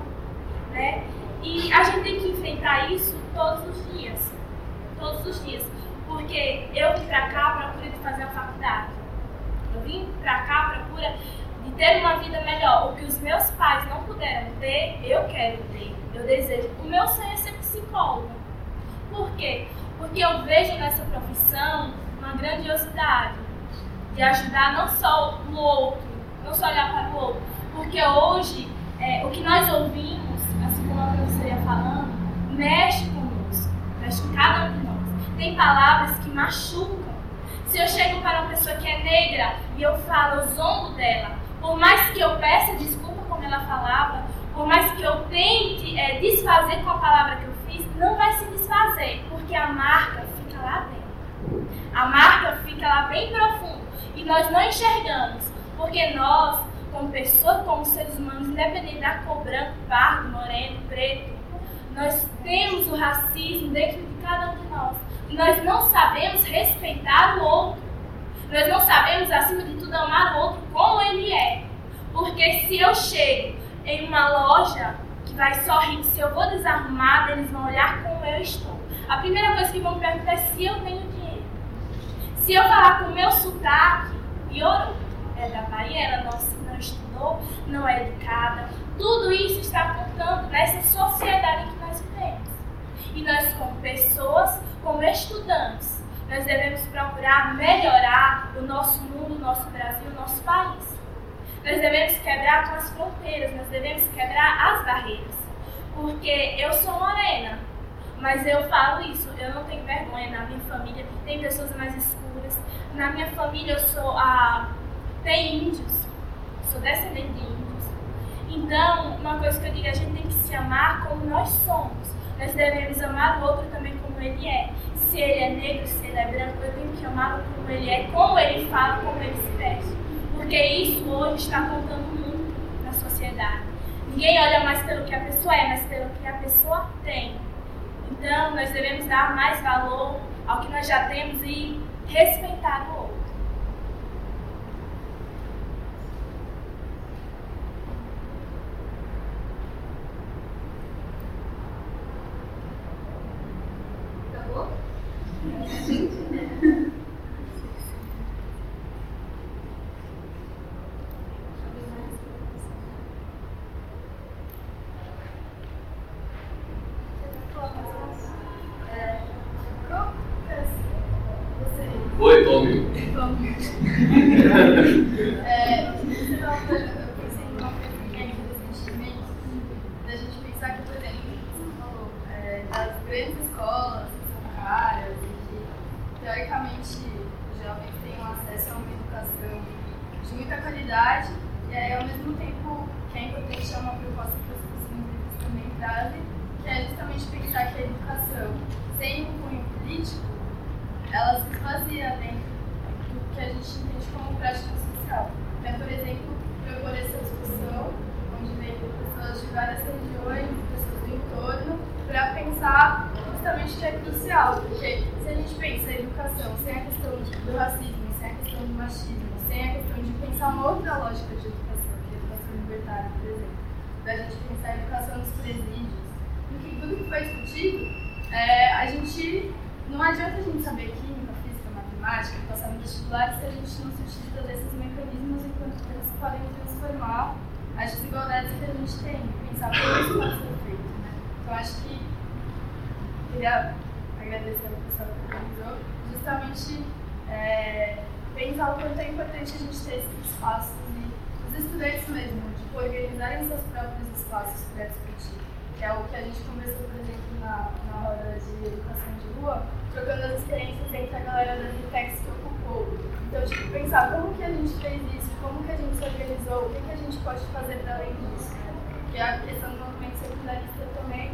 né? E a gente tem que enfrentar isso todos os dias, todos os dias, porque eu vim para cá à procura de fazer a faculdade, eu vim para cá à procura de ter uma vida melhor. O que os meus pais não puderam ter, eu quero ter, eu desejo. O meu sonho é ser psicólogo. Por quê? Porque eu vejo nessa profissão uma grandiosidade de ajudar não só o outro, não só olhar para o outro, porque hoje é, o que nós ouvimos, assim como a professora ia falando, mexe conosco, mexe com cada um de nós. Tem palavras que machucam. Se eu chego para uma pessoa que é negra e eu falo, eu zombo dela, por mais que eu peça desculpa como ela falava, por mais que eu tente é, desfazer com a palavra que eu fiz, não vai se desfazer, porque a marca fica lá dentro. A marca fica lá bem profunda e nós não enxergamos, porque nós, como pessoas, como seres humanos, independente da cor branco, pardo, moreno, preto, nós temos o racismo dentro de cada um de nós. E nós não sabemos respeitar o outro. Nós não sabemos, acima de tudo, amar o outro como ele é. Porque se eu chego em uma loja que vai sorrir, se eu vou desarrumada, eles vão olhar como eu estou. A primeira coisa que vão me perguntar é se eu tenho dinheiro. Se eu falar com o meu sotaque, piorou. É da Bahia, ela não, não estudou, não é educada. Tudo isso está contando nessa sociedade que nós vivemos. E nós, como pessoas, como estudantes, nós devemos procurar melhorar o nosso mundo, o nosso Brasil, o nosso país. Nós devemos quebrar as fronteiras, nós devemos quebrar as barreiras. Porque eu sou morena, mas eu falo isso, eu não tenho vergonha. Na minha família tem pessoas mais escuras. Na minha família eu sou a. Tem índios, sou descendente de índios. Então, uma coisa que eu digo, a gente tem que se amar como nós somos. Nós devemos amar o outro também como ele é. Se ele é negro, se ele é branco, eu tenho que amá-lo como ele é, como ele fala, como ele se veste. Porque isso hoje está contando muito na sociedade. Ninguém olha mais pelo que a pessoa é, mas pelo que a pessoa tem. Então, nós devemos dar mais valor ao que nós já temos e respeitar o outro. Acabou? Oi, Tommy. É, você estava falando, eu pensei em uma coisa que é recentemente, da gente pensar que, por exemplo, você falou, é, das grandes escolas que são caras e que, teoricamente, os jovens tenham acesso a uma educação de muita qualidade, e aí, ao mesmo tempo, que é importante é uma proposta que os cursos também trazem, que é justamente pensar que a educação, sem um cunho político, ela se esvazia dentro do que a gente entende como prática social. É, por exemplo, propor essa discussão, onde vem pessoas de várias regiões, pessoas do entorno, para pensar justamente que é crucial, porque se a gente pensa a educação sem a questão do racismo, sem a questão do machismo, sem a questão de pensar uma outra lógica de educação, que é a educação libertária, por exemplo, da gente pensar a educação nos presídios, no que tudo que foi discutido, é, a gente não adianta a gente saber química, física, matemática, passar no vestibular, se a gente não se utiliza desses mecanismos enquanto eles podem transformar as desigualdades que a gente tem, pensar como isso pode ser feito. Né? Então, acho que queria agradecer ao pessoal que organizou, justamente é, pensar o quanto é importante a gente ter esses espaços e os estudantes mesmo, organizarem seus próprios espaços para discutir, que é o que a gente conversou, por exemplo, na, na roda de educação de rua, trocando as experiências entre a galera das ITECs que ocupou. Então, tipo, pensar como que a gente fez isso, como que a gente se organizou, o que, que a gente pode fazer para além disso. Né? Porque a questão do movimento secundarista também,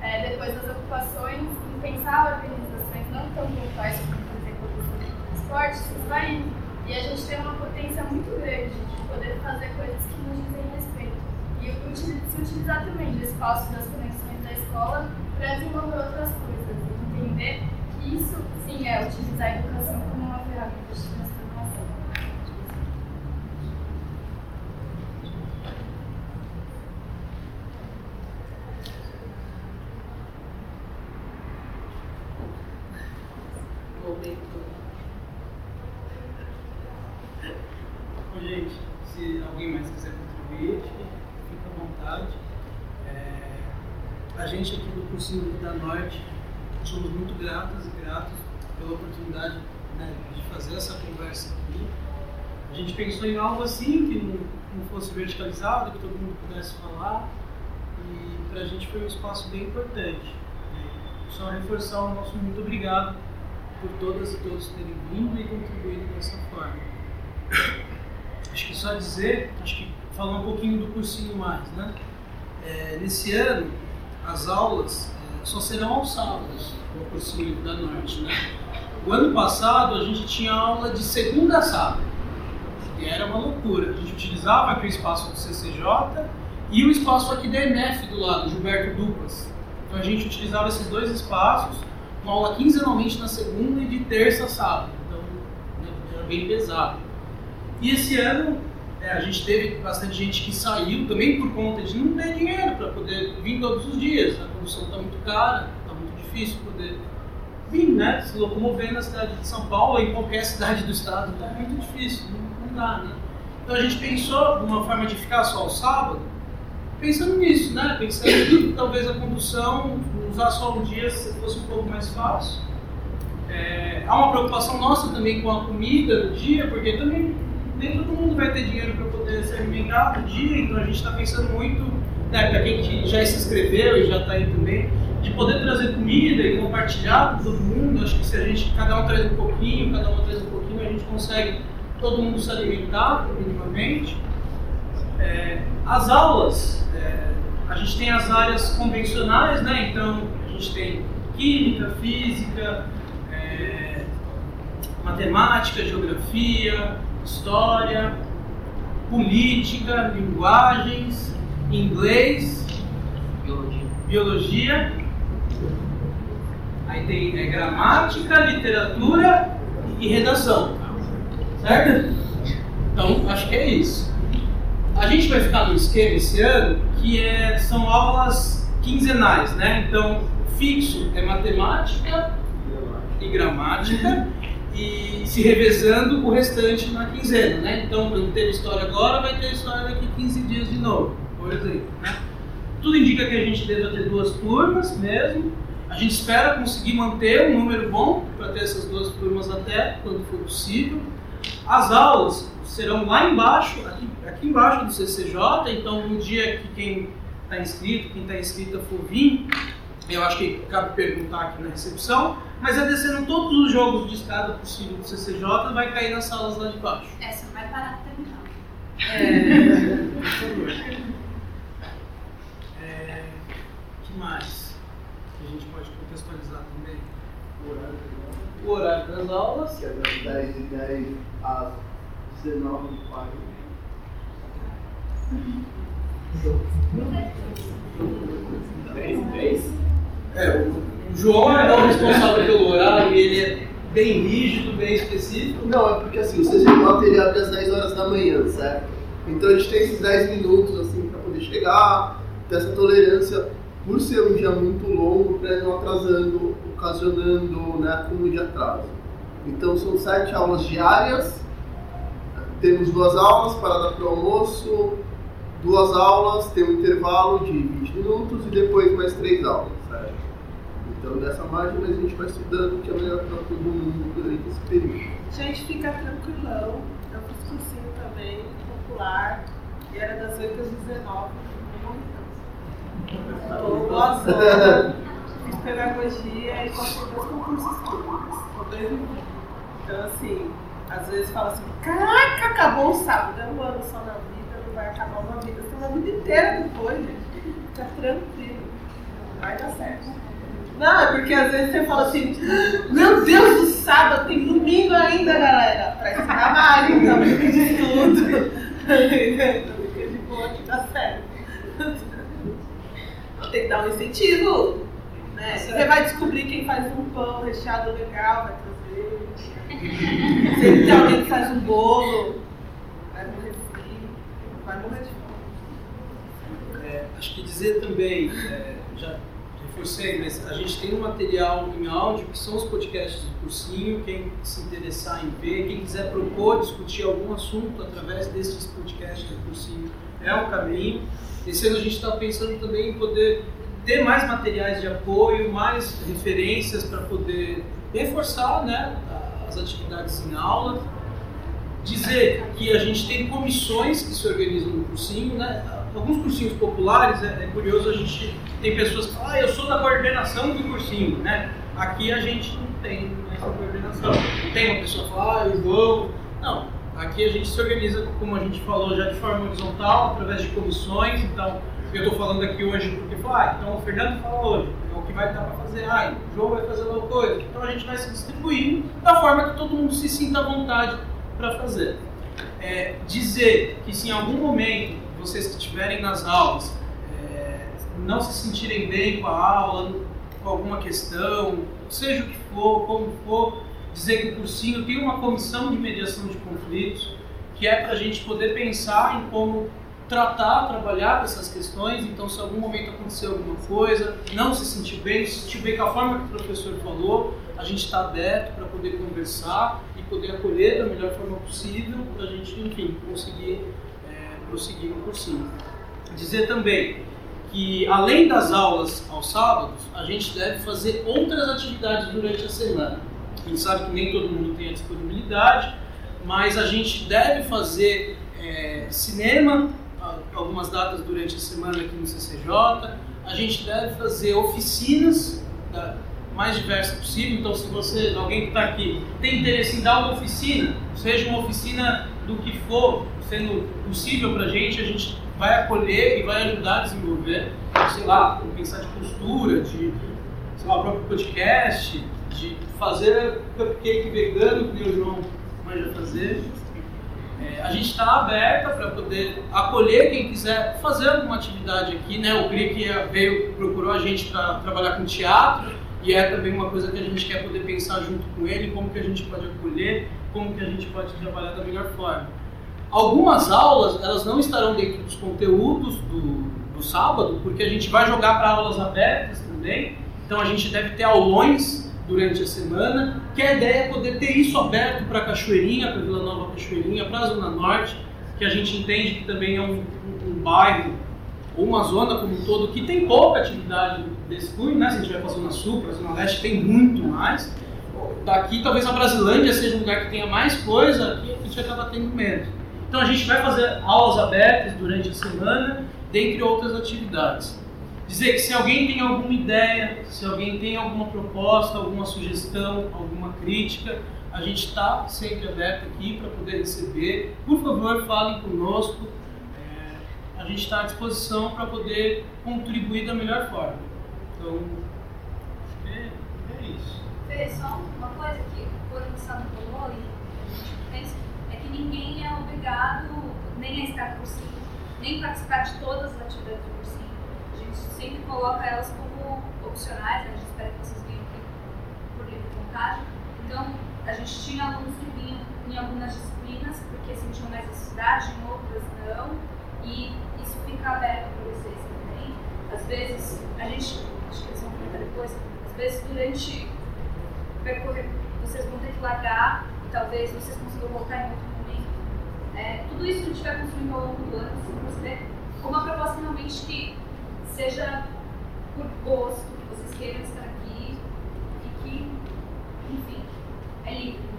é, depois das ocupações, em pensar organizações não tão pontuais como, por exemplo, do transporte, se vai E a gente tem uma potência muito grande de poder fazer coisas que nos dizem respeito. E se utilizar também do espaço das conexões da escola para desenvolver outras coisas. Entender que isso, sim, é utilizar a educação como uma ferramenta de transformação. Bom, gente, se alguém mais quiser contribuir, acho que fica à vontade. É, a gente aqui do cursinho da Norte somos muito gratos e gratos pela oportunidade né, de fazer essa conversa aqui. A gente pensou em algo assim, que não, não fosse verticalizado, que todo mundo pudesse falar, e para a gente foi um espaço bem importante. Só reforçar o nosso muito obrigado por todas e todos terem vindo e contribuído dessa forma. Acho que só dizer, acho que falar um pouquinho do cursinho mais, né? É, nesse ano, as aulas só serão aos sábados no cursinho da Norte, né? O ano passado a gente tinha aula de segunda a sábado, e era uma loucura. A gente utilizava aqui o espaço do CCJ e o espaço aqui da MF do lado, Gilberto Dupas. Então a gente utilizava esses dois espaços, uma aula quinzenalmente na segunda e de terça a sábado. Então né, era bem pesado. E esse ano é, a gente teve bastante gente que saiu também por conta de não ter dinheiro para poder vir todos os dias. A condução está muito cara, está muito difícil poder vir, né? Se locomover na cidade de São Paulo ou em qualquer cidade do estado, tá muito difícil, não, não dá, né? Então a gente pensou numa forma de ficar só ao sábado, pensando nisso, né? Pensando que talvez a condução, usar só um dia fosse um pouco mais fácil. É, há uma preocupação nossa também com a comida do dia, porque também nem todo mundo vai ter dinheiro para poder se alimentar no dia, então a gente está pensando muito, né, para quem que já se inscreveu e já está aí também, de poder trazer comida e compartilhar com todo mundo. Acho que se a gente, cada um traz um pouquinho, cada um traz um pouquinho, a gente consegue todo mundo se alimentar minimamente. É, as aulas, é, a gente tem as áreas convencionais, né? Então a gente tem química, física, é, matemática, geografia, história, política, linguagens, inglês, biologia. biologia. Aí tem é, gramática, literatura e redação. Certo? Então, acho que é isso. A gente vai ficar no esquema esse ano que é, são aulas quinzenais, né? Então, fixo é matemática e gramática e se revezando o restante na quinzena, né? Então, não teve história agora, vai ter história daqui 15 dias de novo, por exemplo. Né? Tudo indica que a gente deva ter duas turmas mesmo. A gente espera conseguir manter um número bom para ter essas duas turmas até quando for possível. As aulas serão lá embaixo, aqui, aqui embaixo do CCJ, então no dia que quem está inscrito, quem está inscrita for vir, eu acho que cabe perguntar aqui na recepção, mas é descendo todos os jogos de escada possível do CCJ, vai cair nas salas lá de baixo. É, você não vai parar de terminar. É, por favor. É, que mais que a gente pode contextualizar também? O horário, O horário das aulas. que é das 10 e 10 às 19 e 40. É, o João é o responsável pelo horário e ele é bem rígido, bem específico. Não, é porque assim, o CCJ ele abre às 10 horas da manhã, certo? Então a gente tem esses 10 minutos assim para poder chegar, ter essa tolerância por ser um dia muito longo, para não atrasando, ocasionando né, acúmulo de atraso. Então são sete aulas diárias. Temos duas aulas, parada para o almoço, duas aulas, tem um intervalo de 20 minutos e depois mais três aulas. Então nessa margem a gente vai estudando o que é melhor para todo mundo durante esse período. Gente, fica tranquilão. Eu fiz cursinho também, popular, e era das 8 às 19. Estou zona. Fiz pedagogia e passei dois concursos públicos. Então, assim, às vezes fala assim: caraca, acabou o sábado. É um ano só na vida, não vai acabar uma vida. Você tem uma vida inteira depois, gente. Fica tranquilo. Vai dar certo. Não, é porque às vezes você fala assim, meu Deus do sábado, tem domingo ainda, galera. Pra ensinar mais, então, fica de tudo. Fica de boa que dá certo. Então, tem que dar um incentivo. Né? Você vai descobrir quem faz um pão recheado legal, vai trazer. Sempre tem alguém que faz um bolo, vai morrer frio, vai morrer de fome. É, acho que dizer também, é, já reforcei, mas a gente tem um material em áudio que são os podcasts do cursinho. Quem se interessar em ver, quem quiser propor, discutir algum assunto através desses podcasts do cursinho é o caminho. Esse ano a gente está pensando também em poder ter mais materiais de apoio, mais referências para poder reforçar né, as atividades em aula. Dizer que a gente tem comissões que se organizam no cursinho, né? Alguns cursinhos populares, é, é, curioso, a gente tem pessoas que falam, ah, eu sou da coordenação do cursinho, né? Aqui a gente não tem essa coordenação. Tem uma pessoa que fala, ah, eu vou. Não, aqui a gente se organiza, como a gente falou, já de forma horizontal, através de comissões, então eu estou falando aqui hoje porque, ah, então o Fernando fala hoje, é o que vai estar para fazer, ah, o João vai fazer outra coisa. Então a gente vai se distribuindo da forma que todo mundo se sinta à vontade para fazer. É, dizer que se em algum momento vocês que estiverem nas aulas é, não se sentirem bem com a aula, com alguma questão, seja o que for, como for, dizer que o cursinho tem uma comissão de mediação de conflitos, que é para a gente poder pensar em como tratar, trabalhar com essas questões. Então, se algum momento acontecer alguma coisa, não se sentir bem, se sentir bem com a forma que o professor falou, a gente está aberto para poder conversar e poder acolher da melhor forma possível, para a gente, enfim, conseguir é, prosseguir no cursinho. Dizer também que, além das aulas aos sábados, a gente deve fazer outras atividades durante a semana. A gente sabe que nem todo mundo tem a disponibilidade, mas a gente deve fazer é, cinema algumas datas durante a semana aqui no CCJ. A gente deve fazer oficinas da mais diversas possível. Então, se você, alguém que está aqui, tem interesse em dar uma oficina, seja uma oficina do que for, sendo possível para a gente, a gente vai acolher e vai ajudar a desenvolver, sei lá, pensar de postura, de sei lá, o próprio podcast, de fazer cupcake vegano, que o João manja fazer. É, a gente está aberta para poder acolher quem quiser fazer alguma atividade aqui, né? O Crick veio, procurou a gente para trabalhar com teatro e é também uma coisa que a gente quer poder pensar junto com ele, como que a gente pode acolher, como que a gente pode trabalhar da melhor forma. Algumas aulas, elas não estarão dentro dos conteúdos do, do sábado, porque a gente vai jogar para aulas abertas também, então a gente deve ter aulões durante a semana, que a ideia é poder ter isso aberto para a Cachoeirinha, para Vila Nova Cachoeirinha, para a Zona Norte, que a gente entende que também é um, um, um bairro ou uma zona como um todo que tem pouca atividade desse cunho, né? Se a gente vai para a Zona Sul, para a Zona Leste tem muito mais. Daqui talvez a Brasilândia seja um lugar que tenha mais coisa, aqui a gente acaba tendo menos. Então a gente vai fazer aulas abertas durante a semana, dentre outras atividades. Dizer que se alguém tem alguma ideia, se alguém tem alguma proposta, alguma sugestão, alguma crítica, a gente está sempre aberto aqui para poder receber. Por favor, falem conosco. É, a gente está à disposição para poder contribuir da melhor forma. Então, Fê, só uma coisa que o Gustavo falou e a gente pensa, é que ninguém é obrigado nem a estar por cima, nem participar de todas as atividades do cursinho sempre coloca elas como opcionais, né? a gente espera que vocês venham aqui por livre vontade. Então, a gente tinha alunos que vinham em algumas disciplinas porque sentiam mais necessidade, em outras não, e isso fica aberto para vocês também. Às vezes, a gente, acho que eles vão comentar depois, às vezes durante percorrer, vocês vão ter que largar e talvez vocês consigam voltar em outro momento. É, tudo isso a gente vai construindo ao longo do ano, assim, você vê, com uma proposta realmente que seja por gosto, que vocês queiram estar aqui e que, enfim, é livre.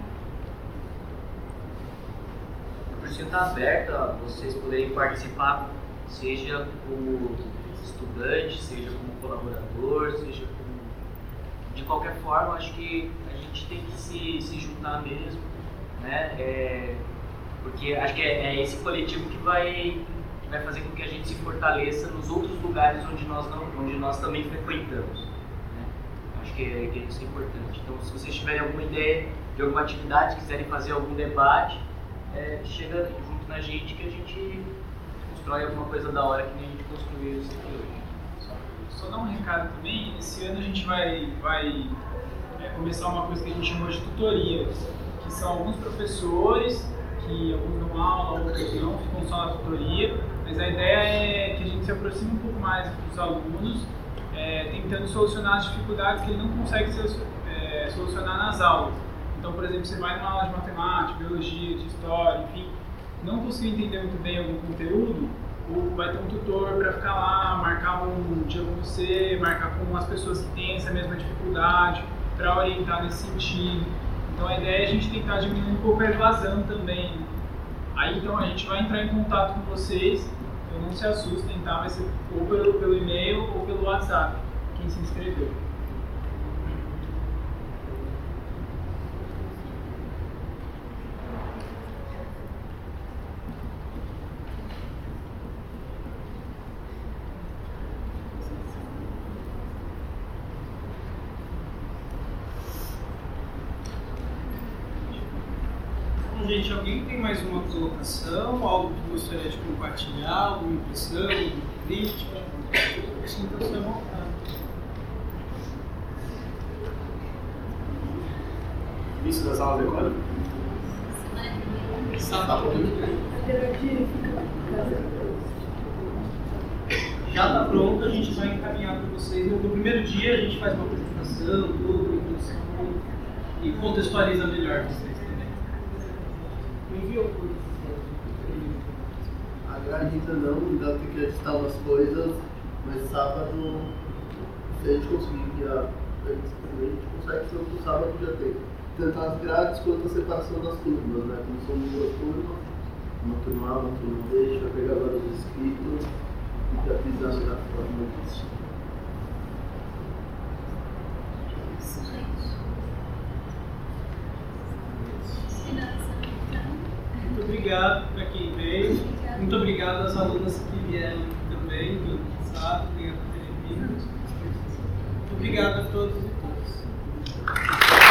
O cursinho está aberto a vocês poderem participar, seja como estudante, seja como colaborador, seja como. De qualquer forma, acho que a gente tem que se, se juntar mesmo, né? É, porque acho que é, é esse coletivo que vai, que vai fazer com que a gente se fortaleça nos outros lugares onde nós, não, onde nós também frequentamos. Né? Acho que é, que isso é importante. Então, se vocês tiverem alguma ideia de alguma atividade, quiserem fazer algum debate, é, chega junto na gente que a gente constrói alguma coisa da hora que nem a gente construiu isso aqui hoje. Só dar um recado também, esse ano a gente vai, vai é, começar uma coisa que a gente chama de tutorias, que são alguns professores que alguns dão aula, outros não, ficam só na tutoria, mas a ideia é que a gente se aproxime um pouco mais dos alunos, é, tentando solucionar as dificuldades que ele não consegue é, solucionar nas aulas. Então, por exemplo, você vai numa aula de matemática, biologia, de história, enfim, não conseguiu entender muito bem algum conteúdo, vai ter um tutor para ficar lá, marcar um dia com você, marcar com as pessoas que têm essa mesma dificuldade, para orientar nesse sentido. Então a ideia é a gente tentar diminuir um pouco a evasão também. Aí então a gente vai entrar em contato com vocês, então não se assustem, tá? Vai ser ou pelo, pelo e-mail ou pelo WhatsApp, quem se inscreveu. Bom, gente, alguém tem mais uma colocação, algo que gostaria de compartilhar, alguma impressão, alguma crítica? Sinta-se à vontade. Início das aulas agora? Já está pronto, a gente vai encaminhar para vocês. No primeiro dia a gente faz uma apresentação, tudo, introdução e contextualiza melhor vocês enviou por A grade ainda não, ainda tem que ajustar umas coisas, mas sábado, se a gente conseguir enviar a gente consegue ser outro sábado já tem. Tanto as grades quanto a separação das turmas, né? Como são duas turmas, uma turma A, uma turma B, a gente vai pegar agora os inscritos e já pisando na forma disso. Muito obrigado para quem veio. Muito obrigado às alunas que vieram também, do sábado, obrigado obrigado a todos e todas.